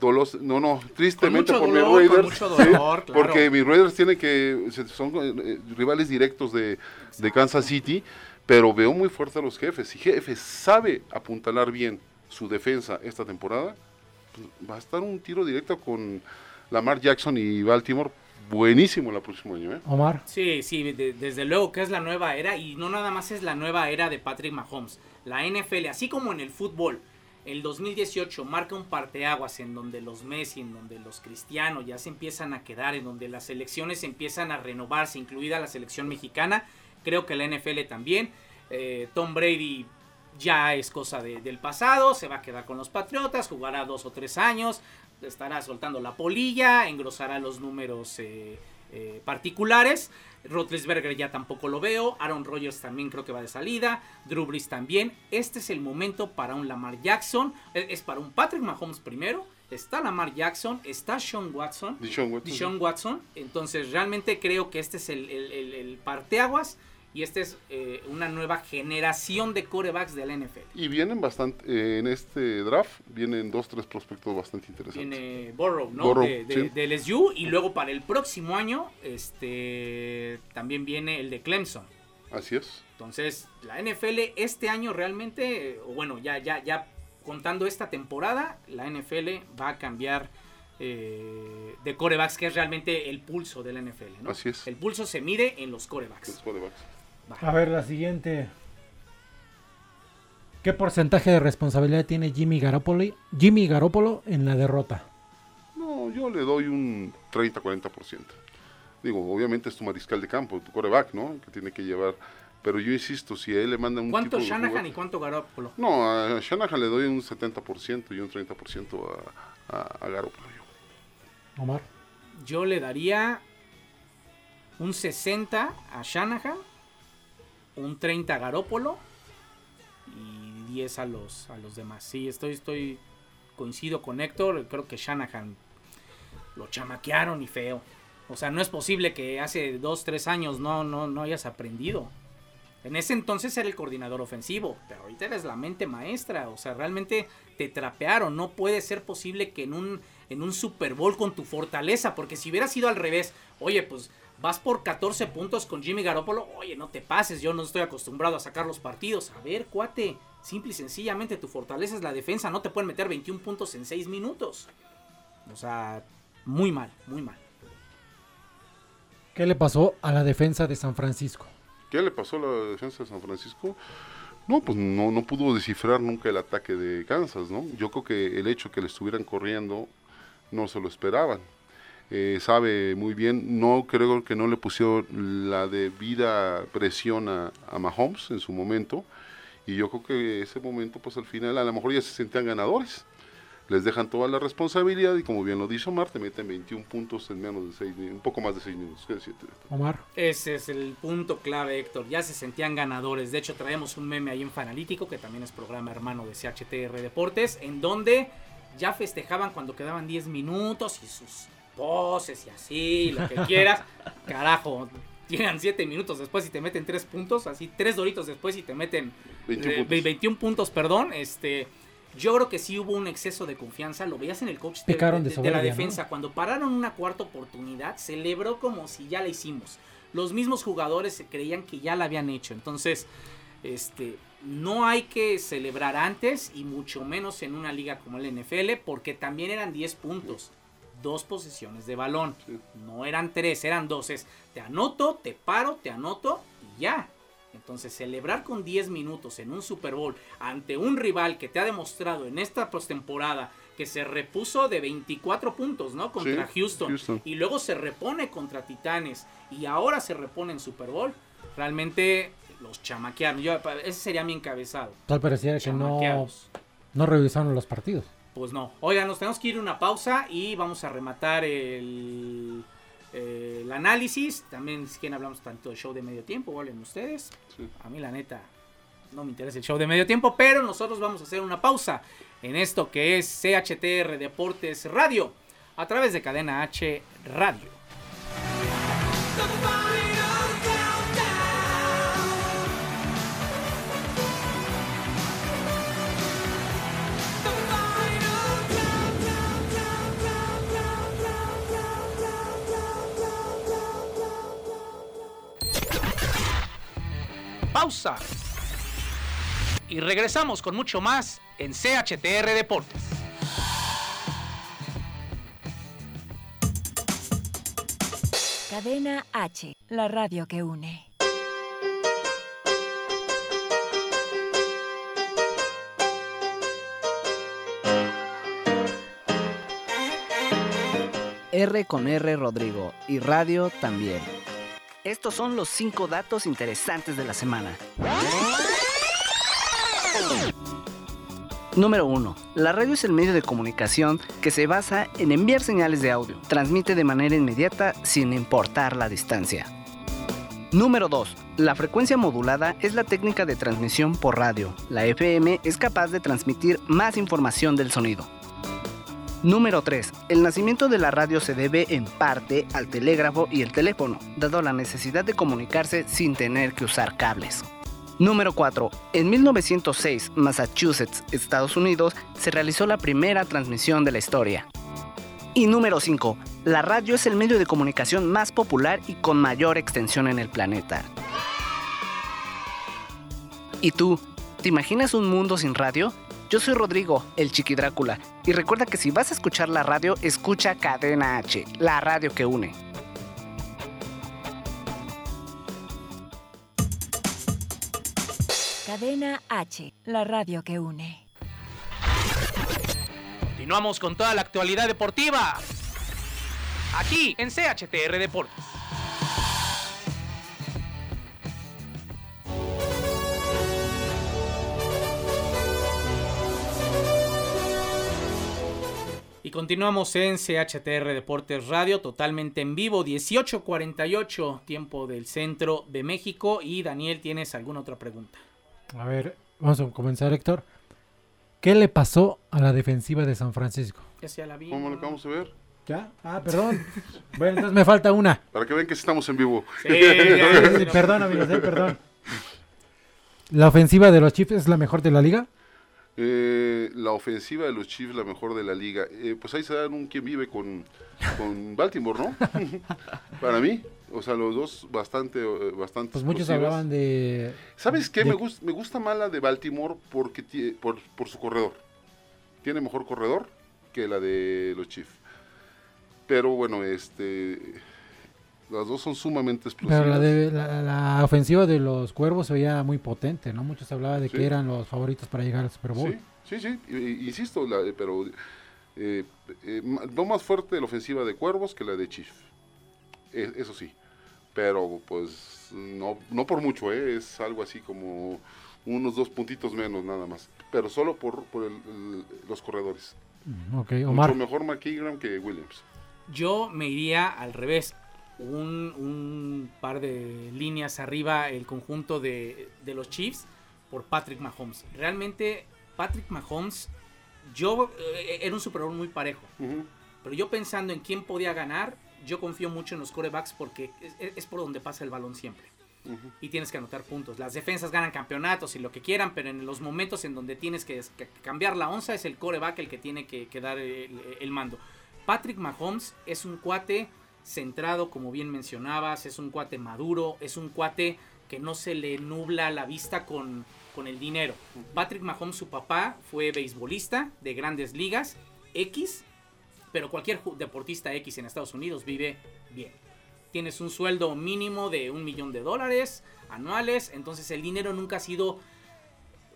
dolos, no, no, tristemente mucho por dolor, mis con Raiders. sí, claro. Porque mis Raiders tienen que, son eh, rivales directos de, de Kansas City, pero veo muy fuerte a los jefes. Si jefes sabe apuntalar bien su defensa esta temporada, pues, va a estar un tiro directo con Lamar Jackson y Baltimore buenísimo el próximo año, ¿eh? Omar. Sí, sí, de- desde luego que es la nueva era y no nada más es la nueva era de Patrick Mahomes. La NFL, así como en el fútbol, el 2018 marca un parteaguas en donde los Messi, en donde los Cristianos ya se empiezan a quedar, en donde las selecciones empiezan a renovarse, incluida la selección mexicana. Creo que la NFL también. Eh, Tom Brady ya es cosa de- del pasado, se va a quedar con los Patriotas, jugará dos o tres años, estará soltando la polilla, engrosará los números eh, eh, particulares. Roethlisberger ya tampoco lo veo, Aaron Rodgers también creo que va de salida, Drew Brees también. Este es el momento para un Lamar Jackson, eh, es para un Patrick Mahomes primero. Está Lamar Jackson, está Sean Watson, Deshaun Watson. Watson. Entonces realmente creo que este es el, el, el- el parteaguas y esta es eh, una nueva generación de corebacks de la NFL. Y vienen bastante, eh, en este draft, vienen dos, tres prospectos bastante interesantes. Viene Burrow, ¿no? De, de- sí. de LSU y luego para el próximo año este también viene el de Clemson. Así es. Entonces, la NFL este año realmente, o bueno, ya, ya, ya contando esta temporada, la NFL va a cambiar eh, de corebacks, que es realmente el pulso de la NFL, ¿no? Así es. El pulso se mide en los Los corebacks. A ver, la siguiente. ¿Qué porcentaje de responsabilidad tiene Jimmy Garoppolo, Jimmy Garoppolo en la derrota? No, yo le doy un 30-40%. Digo, obviamente es tu mariscal de campo, tu coreback, ¿no? Que tiene que llevar. Pero yo insisto, si a él le mandan un ¿Cuánto tipo Shanahan y cuánto Garoppolo? No, a Shanahan le doy un 70% y un 30% a, a, a Garoppolo. yo. Omar. Yo le daría un 60 a Shanahan, un 30 a Garópolo y 10 a los, a los demás. Sí, estoy, estoy, coincido con Héctor, creo que Shanahan lo chamaquearon y feo. O sea, no es posible que hace 2, 3 años no, no, no hayas aprendido. En ese entonces era el coordinador ofensivo, pero ahorita eres la mente maestra. O sea, realmente te trapearon. No puede ser posible que en un, en un Super Bowl con tu fortaleza, porque si hubiera sido al revés, oye, pues vas por 14 puntos con Jimmy Garoppolo, oye, no te pases, yo no estoy acostumbrado a sacar los partidos. A ver, cuate, simple y sencillamente tu fortaleza es la defensa, no te pueden meter 21 puntos en 6 minutos. O sea, muy mal, muy mal. ¿Qué le pasó a la defensa de San Francisco? ¿Qué le pasó a la defensa de San Francisco? No, pues no, no pudo descifrar nunca el ataque de Kansas, ¿no? Yo creo que el hecho que le estuvieran corriendo no se lo esperaban. Eh, sabe muy bien, no creo que no le pusieron la debida presión a, a Mahomes en su momento. Y yo creo que ese momento, pues al final, a lo mejor ya se sentían ganadores. Les dejan toda la responsabilidad y como bien lo dijo Omar, te meten 21 puntos en menos de 6, un poco más de 6 minutos. ¿Qué decirte? Omar. Ese es el punto clave, Héctor. Ya se sentían ganadores. De hecho, traemos un meme ahí en Fanalítico, que también es programa hermano de CHTR Deportes, en donde ya festejaban cuando quedaban 10 minutos y sus poses y así, lo que quieras. Carajo, llegan 7 minutos después y te meten 3 puntos, así 3 doritos después y te meten 21 eh, puntos. 21 puntos, perdón. Este, yo creo que sí hubo un exceso de confianza. Lo veías en el coach de, de de- de la defensa. Cuando pararon una cuarta oportunidad, celebró como si ya la hicimos. Los mismos jugadores se creían que ya la habían hecho. Entonces, este, no hay que celebrar antes y mucho menos en una liga como el NFL, porque también eran 10 puntos. Dos posesiones de balón. Sí. No eran tres, eran dos. Es, te anoto, te paro, te anoto y ya. Entonces, celebrar con 10 minutos en un Super Bowl ante un rival que te ha demostrado en esta postemporada que se repuso de 24 puntos, ¿no? Contra Sí, Houston. Houston. Y luego se repone contra Titanes. Y ahora se repone en Super Bowl. Realmente los chamaquearon. Yo, ese sería mi encabezado. Tal pareciera que no, no revisaron los partidos. Pues no. Oigan, nos tenemos que ir a una pausa y vamos a rematar el, el análisis. También, si quieren, hablamos tanto del show de medio tiempo. Hablen ustedes. Sí. A mí, la neta, no me interesa el show de medio tiempo, pero nosotros vamos a hacer una pausa en esto que es CHTR Deportes Radio a través de Cadena H Radio. Pausa. Y regresamos con mucho más en CHTR Deportes. Cadena H, la radio que une. R con R Rodrigo y radio también. Estos son los cinco datos interesantes de la semana. Número 1. La radio es el medio de comunicación que se basa en enviar señales de audio. Transmite de manera inmediata sin importar la distancia. Número 2. La frecuencia modulada es la técnica de transmisión por radio. La FM es capaz de transmitir más información del sonido. Número 3. El nacimiento de la radio se debe en parte al telégrafo y el teléfono, dado la necesidad de comunicarse sin tener que usar cables. Número 4. En 1906, Massachusetts, Estados Unidos, se realizó la primera transmisión de la historia. Y número 5. La radio es el medio de comunicación más popular y con mayor extensión en el planeta. ¿Y tú? ¿Te imaginas un mundo sin radio? Yo soy Rodrigo, el Chiqui Drácula, y recuerda que si vas a escuchar la radio, escucha Cadena H, la radio que une. Cadena H, la radio que une. Continuamos con toda la actualidad deportiva. Aquí en CHTR Deportes. Y continuamos en CHTR Deportes Radio, totalmente en vivo, 18.48, tiempo del centro de México. Y Daniel, ¿tienes alguna otra pregunta? A ver, vamos a comenzar, Héctor. ¿Qué le pasó a la defensiva de San Francisco? Ya sea la vi. ¿Cómo lo acabamos de ver? ¿Ya? Ah, perdón. bueno, entonces me falta una. Para que vean que estamos en vivo. Sí, ya, Sí, perdón, amigos, eh, perdón. ¿La ofensiva de los Chiefs es la mejor de la liga? Eh, la ofensiva de los Chiefs, la mejor de la liga. Eh, pues ahí se dan un quien vive con, con Baltimore, ¿no? Para mí. O sea, los dos bastante, eh, bastante. Pues muchos explosivas. hablaban de... ¿Sabes qué? de- Me, gusta, me gusta más la de Baltimore porque por, por su corredor. Tiene mejor corredor que la de los Chiefs. Pero bueno, este. Las dos son sumamente explosivas. Pero la, de, la, la ofensiva de los Cuervos se veía muy potente, ¿no? Muchos hablaban de Sí. que eran los favoritos para llegar al Super Bowl. Sí, sí, sí. insisto, la, pero eh, eh, no más fuerte la ofensiva de Cuervos que la de Chiefs. E- eso sí. Pero pues no, no por mucho, ¿eh? es algo así como unos dos puntitos menos nada más. Pero solo por, por el- el- los corredores. Mm, Ok, Omar. Mucho mejor McKinnon que Williams. Yo me iría al revés. Un, un par de líneas arriba el conjunto de, de los Chiefs por Patrick Mahomes. Realmente Patrick Mahomes, yo eh, era un Super Bowl muy parejo. Pero yo pensando en quién podía ganar, yo confío mucho en los corebacks porque es, por donde pasa el balón siempre. Y tienes que anotar puntos. Las defensas ganan campeonatos y lo que quieran, pero en los momentos en donde tienes que, que cambiar la onza es el coreback el que tiene que, que dar el, el mando. Patrick Mahomes es un cuate centrado, como bien mencionabas, es un cuate maduro, es un cuate que no se le nubla la vista con, con el dinero. Patrick Mahomes, su papá, fue beisbolista de grandes ligas, X, pero cualquier deportista X en Estados Unidos vive bien. Tienes un sueldo mínimo de un millón de dólares anuales, entonces el dinero nunca ha sido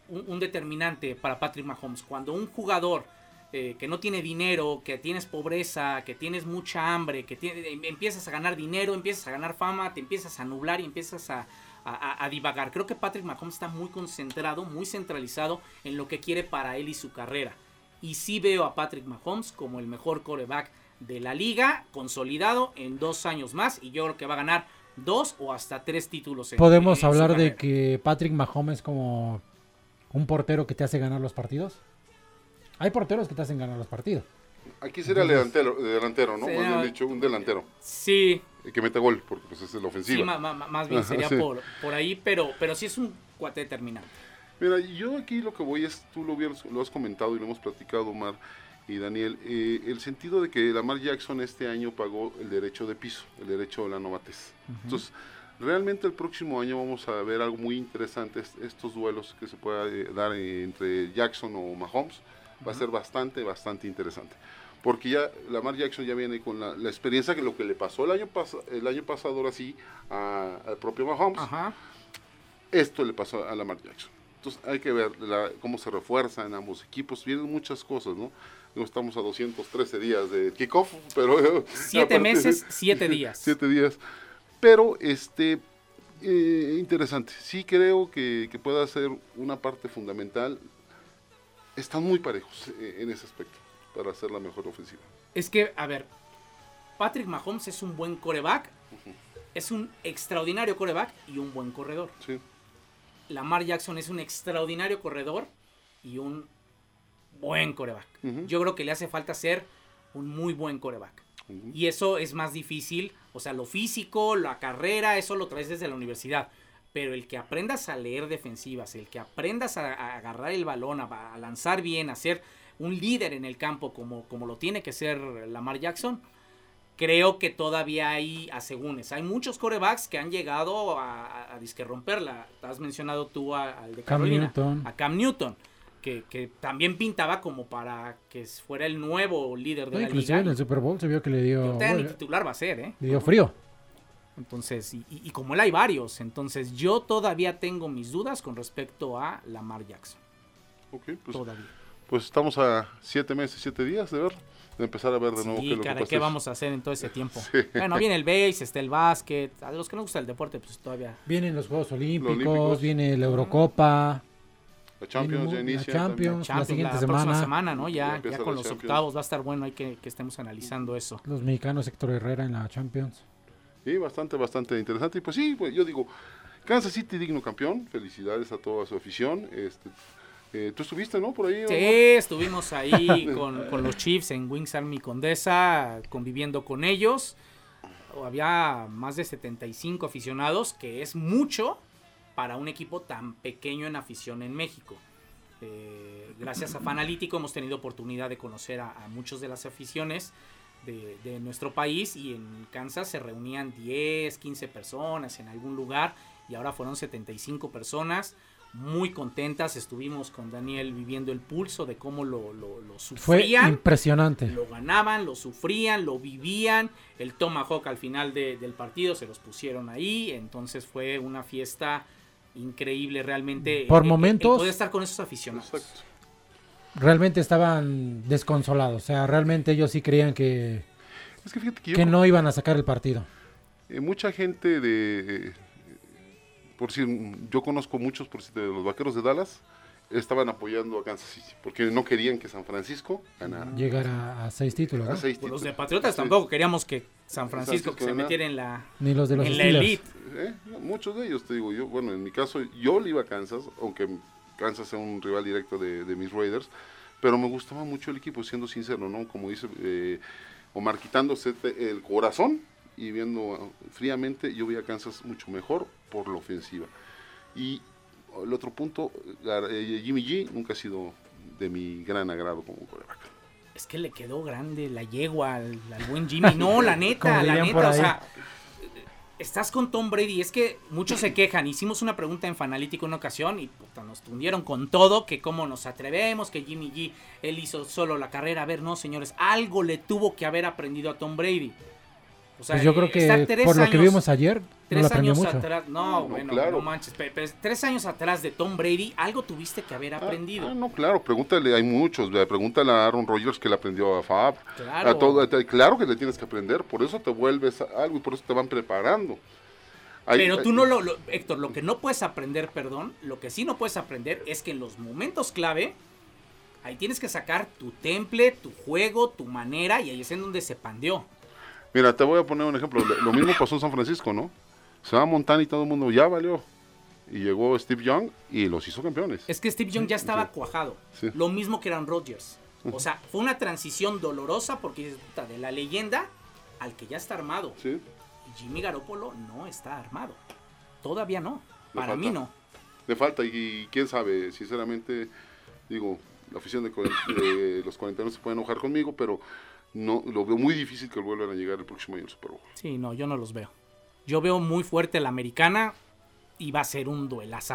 un, un determinante para Patrick Mahomes. Cuando un jugador eh, que no tiene dinero, que tienes pobreza, que tienes mucha hambre, que tiene- em- empiezas a ganar dinero, empiezas a ganar fama, te empiezas a nublar y empiezas a, a- a divagar. Creo que Patrick Mahomes está muy concentrado, muy centralizado en lo que quiere para él y su carrera. Y sí veo a Patrick Mahomes como el mejor coreback de la liga, consolidado en dos años más. Y yo creo que va a ganar dos o hasta tres títulos. en- Podemos en hablar de que Patrick Mahomes es como un portero que te hace ganar los partidos. Hay porteros que te hacen ganar los partidos. Aquí sería el delantero, delantero ¿no? Sí, Más bien dicho, un delantero. Sí, eh, Que mete gol, porque pues es la ofensiva. sí ma- ma- ma- más bien Ajá, sería sí. por, por ahí, pero, pero sí es un cuate determinante. Mira, yo aquí lo que voy es, tú lo, hubieras- lo has comentado y lo hemos platicado, Omar y Daniel, eh, el sentido de que Lamar Jackson este año pagó el derecho de piso, el derecho de la novatez. Entonces, realmente el próximo año vamos a ver algo muy interesante, est- estos duelos que se pueda eh, dar eh, entre Jackson o Mahomes, va a ser bastante, bastante interesante. Porque ya Lamar Jackson ya viene con la, la experiencia que lo que le pasó el año, pas- el año pasado, ahora sí, al propio Mahomes Ajá. esto le pasó a Lamar Jackson. Entonces hay que ver la- cómo se refuerzan ambos equipos. Vienen muchas cosas, ¿no? No estamos a 213 días de kickoff, pero... Siete meses, siete días. Siete días. Pero, este, eh, interesante. Sí creo que, que pueda ser una parte fundamental. Están muy parejos eh, en ese aspecto para hacer la mejor ofensiva. Es que, a ver, Patrick Mahomes es un buen coreback, es un extraordinario coreback y un buen corredor. Sí. Lamar Jackson es un extraordinario corredor y un buen coreback. Yo creo que le hace falta ser un muy buen coreback. Y eso es más difícil, o sea, lo físico, la carrera, eso lo traes desde la universidad. Pero el que aprendas a leer defensivas, el que aprendas a, a agarrar el balón, a, a lanzar bien, a ser un líder en el campo como, como lo tiene que ser Lamar Jackson, creo que todavía hay asegúnes. Hay muchos corebacks que han llegado a, a, a disque romperla. Has mencionado tú a- al de Cam Carolina, Newton. a Cam Newton, que, que también pintaba como para que fuera el nuevo líder de No, la inclusive en liga. el Super Bowl se vio que le dio, bueno, titular va a ser, ¿eh? le dio frío. Entonces, y, y- y como él hay varios, entonces yo todavía tengo mis dudas con respecto a Lamar Jackson. Ok, pues, Todavía. pues estamos a siete meses, siete días de ver, de empezar a ver de nuevo qué Sí, lo que. ¿qué vamos a hacer en todo ese tiempo? Sí. Bueno, viene el base, está el básquet. A los que no gusta el deporte, pues todavía. Vienen los Juegos Olímpicos, Olímpicos. viene la Eurocopa. La Champions ya mu- la inicia. Champions. también. la siguiente próxima semana. semana, ¿no? Ya Ya, con la los Champions. octavos va a estar bueno, hay que, que estemos analizando eso. Los mexicanos Héctor Herrera en la Champions. Sí, bastante, bastante interesante. Y pues sí, pues, yo digo, Kansas City digno campeón. Felicidades a toda su afición. Este, eh, Tú estuviste, ¿no? Por ahí. Sí, estuvimos ahí con, con los Chiefs en Wings Army Condesa, conviviendo con ellos. Había más de 75 aficionados, que es mucho para un equipo tan pequeño en afición en México. Eh, gracias a Fanalítico hemos tenido oportunidad de conocer a, a muchos de las aficiones de, de nuestro país y en Kansas se reunían 10, 15 personas en algún lugar y ahora fueron 75 personas muy contentas. Estuvimos con Daniel viviendo el pulso de cómo lo, lo, lo Fue sufrían. impresionante. Lo ganaban, lo sufrían, lo vivían. El Tomahawk al final de- del partido se los pusieron ahí. Entonces fue una fiesta increíble realmente. Por el- el- el momentos- poder estar con esos aficionados. Exacto. Realmente estaban desconsolados. O sea, realmente ellos sí creían que, Es que fíjate que yo no iban a sacar el partido. Eh, mucha gente de, eh, por mm, yo conozco muchos, por decir, de los vaqueros de Dallas, estaban apoyando a Kansas City, porque no querían que San Francisco ganara. Llegar a, a seis títulos, A ¿no? seis Pues los de. Patriotas tampoco queríamos que San Francisco que se metiera en la, Ni los de los en la elite. Eh, Muchos de ellos, te digo yo, bueno, en mi caso, yo le iba a Kansas, aunque Kansas sea un rival directo de, de mis Raiders, pero me gustaba mucho el equipo, siendo sincero, ¿no? Como dice eh, Omar, quitándose te- el corazón y viendo uh, fríamente, yo vi a Kansas mucho mejor por la ofensiva. Y el otro punto, eh, Jimmy G nunca ha sido de mi gran agrado como coreback. Es que le quedó grande la yegua al, al buen Jimmy. No, la neta, la neta. O sea, estás con Tom Brady. Es que muchos se quejan. Hicimos una pregunta en Fanalítico en una ocasión y puta, nos tundieron con todo. Que cómo nos atrevemos, que Jimmy G, él hizo solo la carrera. A ver, no, señores, algo le tuvo que haber aprendido a Tom Brady. O sea, Pues yo creo eh, que por lo que vimos ayer, no Tres lo aprendió años mucho. atrás, no, No, bueno, claro. no manches, pero, pero tres años atrás de Tom Brady, algo tuviste que haber Ah, aprendido. ah, no, claro, pregúntale, hay muchos, pregúntale a Aaron Rodgers que le aprendió a Fab. Claro. A todo, a- claro que le tienes que aprender, por eso te vuelves a- algo y por eso te van preparando. Hay- Pero tú hay- no lo, lo- Héctor, lo que no puedes aprender, perdón, lo que sí no puedes aprender es que en los momentos clave, ahí tienes que sacar tu temple, tu juego, tu manera, y ahí es en donde se pandeó. Mira, te voy a poner un ejemplo. Lo- mismo pasó en San Francisco, ¿no? Se va a Montana y todo el mundo ya valió. Y llegó Steve Young y los hizo campeones. Es que Steve Young ya estaba sí. cuajado. Sí. Lo mismo que Aaron Rodgers. O sea, fue una transición dolorosa porque de la leyenda al que ya está armado. Sí. Jimmy Garoppolo no está armado. Todavía no. Le Para falta. mí no. Le falta y, quién sabe, sinceramente, digo, la afición de, de los 41 se puede enojar conmigo, pero no lo veo muy difícil que vuelvan a llegar el próximo año al Super Bowl. Sí, no, yo no los veo. Yo veo muy fuerte la americana y va a ser un duelazo.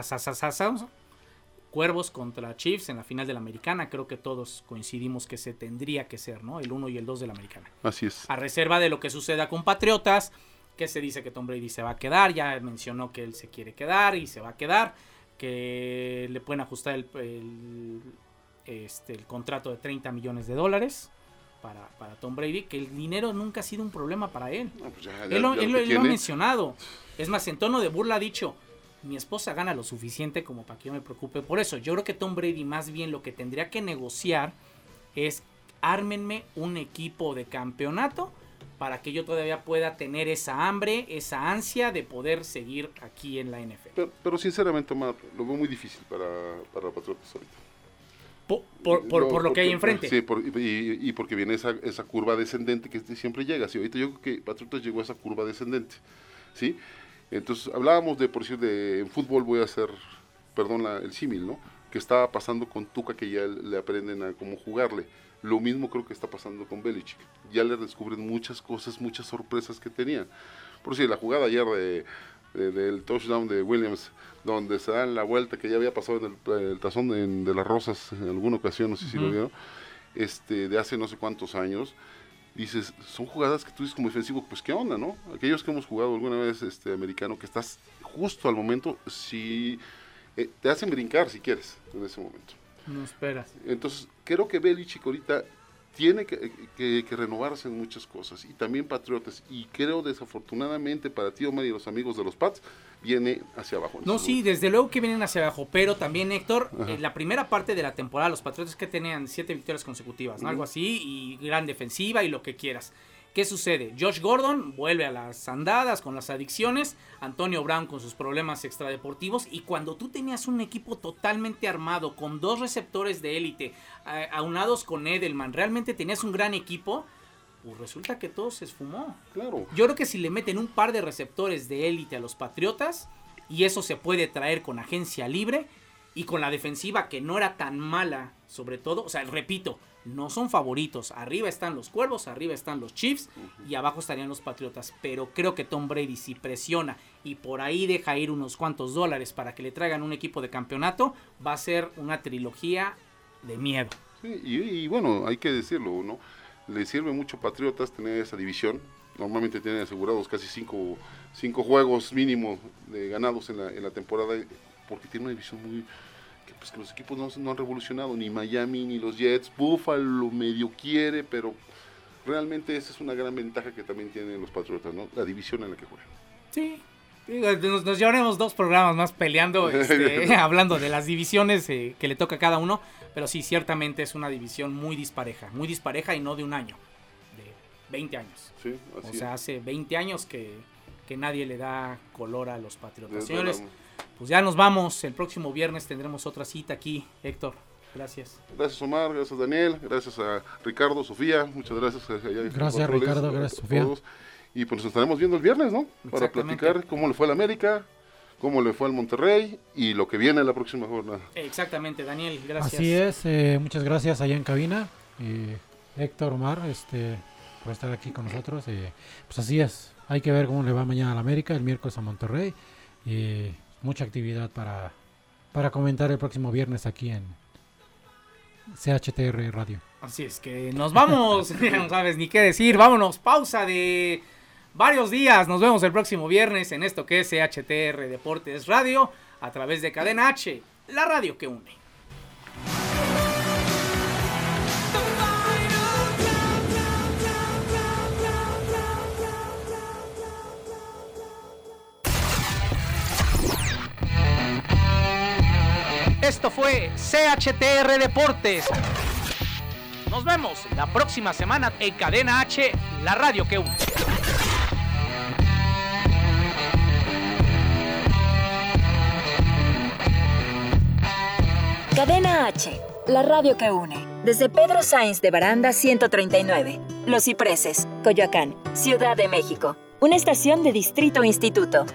Cuervos contra Chiefs en la final de la americana. Creo que todos coincidimos que se tendría que ser, ¿no? El 1 y el 2 de la americana. Así es. A reserva de lo que suceda con Patriotas, que se dice que Tom Brady se va a quedar. Ya mencionó que él se quiere quedar y se va a quedar. Que le pueden ajustar el, el- este, el contrato de 30 millones de dólares para, para Tom Brady. Que el dinero nunca ha sido un problema para él. No, pues ya- ya- Él, lo, ya él lo él ha mencionado. Es más, en tono de burla ha dicho, mi esposa gana lo suficiente como para que yo me preocupe por eso. Yo creo que Tom Brady más bien lo que tendría que negociar es ármenme un equipo de campeonato para que yo todavía pueda tener esa hambre, esa ansia de poder seguir aquí en la NFL. Pero, pero sinceramente, Omar, lo veo muy difícil para, para Patriotas ahorita. Por, por- por- No, por lo que hay porque- enfrente. Sí, y, y porque viene esa, esa curva descendente que siempre llega. Sí, ahorita yo creo que Patriotas llegó a esa curva descendente. ¿sí? Entonces, hablábamos de, por decir, de en fútbol voy a hacer, perdón, la- el símil, ¿no? Que estaba pasando con Tuca, que ya le aprenden a cómo jugarle. Lo mismo creo que está pasando con Belichick. Ya le descubren muchas cosas, muchas sorpresas que tenía. Por decir, la jugada ayer de, de- del touchdown de Williams, donde se dan la vuelta que ya había pasado en el, el tazón de, de las rosas en alguna ocasión, no sé si lo vieron, este, de hace no sé cuántos años, dices, son jugadas que tú dices como defensivo, pues qué onda, ¿no? Aquellos que hemos jugado alguna vez este americano, que estás justo al momento, si eh, te hacen brincar si quieres en ese momento. No esperas. Entonces, creo que Belichick ahorita tiene que, que- que renovarse en muchas cosas y también Patriotas. Y creo desafortunadamente para ti, Omar, y los amigos de los Pats, viene hacia abajo. No, sí, desde luego que vienen hacia abajo, pero también Héctor, Ajá. en la primera parte de la temporada los Patriotas que tenían siete victorias consecutivas, algo así, y gran defensiva y lo que quieras. ¿Qué sucede? Josh Gordon vuelve a las andadas con las adicciones, Antonio Brown con sus problemas extradeportivos y cuando tú tenías un equipo totalmente armado con dos receptores de élite aunados con Edelman, realmente tenías un gran equipo, pues resulta que todo se esfumó. Claro. Yo creo que si le meten un par de receptores de élite a los Patriotas, y eso se puede traer con agencia libre y con la defensiva que no era tan mala, sobre todo, o sea, repito, no son favoritos. Arriba están los Cuervos, arriba están los Chiefs y abajo estarían los Patriotas. Pero creo que Tom Brady, si presiona y por ahí deja ir unos cuantos dólares para que le traigan un equipo de campeonato, va a ser una trilogía de miedo. Sí, y, bueno, hay que decirlo, ¿no? Le sirve mucho Patriotas tener esa división. Normalmente tienen asegurados casi cinco, cinco juegos mínimo de ganados en la, en la temporada, porque tiene una división muy... que, pues, que los equipos no, no han revolucionado, ni Miami, ni los Jets. Buffalo medio quiere, pero realmente esa es una gran ventaja que también tienen los Patriotas, ¿no? La división en la que juegan. Sí. Nos, nos llevaremos dos programas más peleando, este, hablando de las divisiones eh, que le toca a cada uno. Pero sí, ciertamente es una división muy dispareja. Muy dispareja y no de un año, de 20 años. Sí, O sea, hace 20 años que, que nadie le da color a los patriotas. Señores. Pues ya nos vamos. El próximo viernes tendremos otra cita aquí. Héctor, gracias. Gracias Omar, gracias Daniel, gracias a Ricardo, Sofía, muchas gracias. allá en Gracias, Ricardo, a gracias, Sofía. todos. Y pues nos estaremos viendo el viernes, ¿no? Para platicar cómo le fue al América, cómo le fue al Monterrey y lo que viene la próxima jornada. Exactamente, Daniel, gracias. Así es, eh, muchas gracias allá en cabina. eh, Héctor Omar, este, por estar aquí con nosotros. eh, pues así es, hay que ver cómo le va mañana al América, el miércoles a Monterrey. Y mucha actividad para, para comentar el próximo viernes aquí en CHTR Radio. Así es que nos vamos, no sabes ni qué decir, vámonos, pausa de varios días. Nos vemos el próximo viernes en esto que es CHTR Deportes Radio a través de Cadena H, la radio que une. Esto fue CHTR Deportes. Nos vemos la próxima semana en Cadena H, la radio que une. Cadena H, la radio que une. Desde Pedro Sainz de Baranda 139, Los Cipreses, Coyoacán, Ciudad de México. Una estación de Distrito Instituto.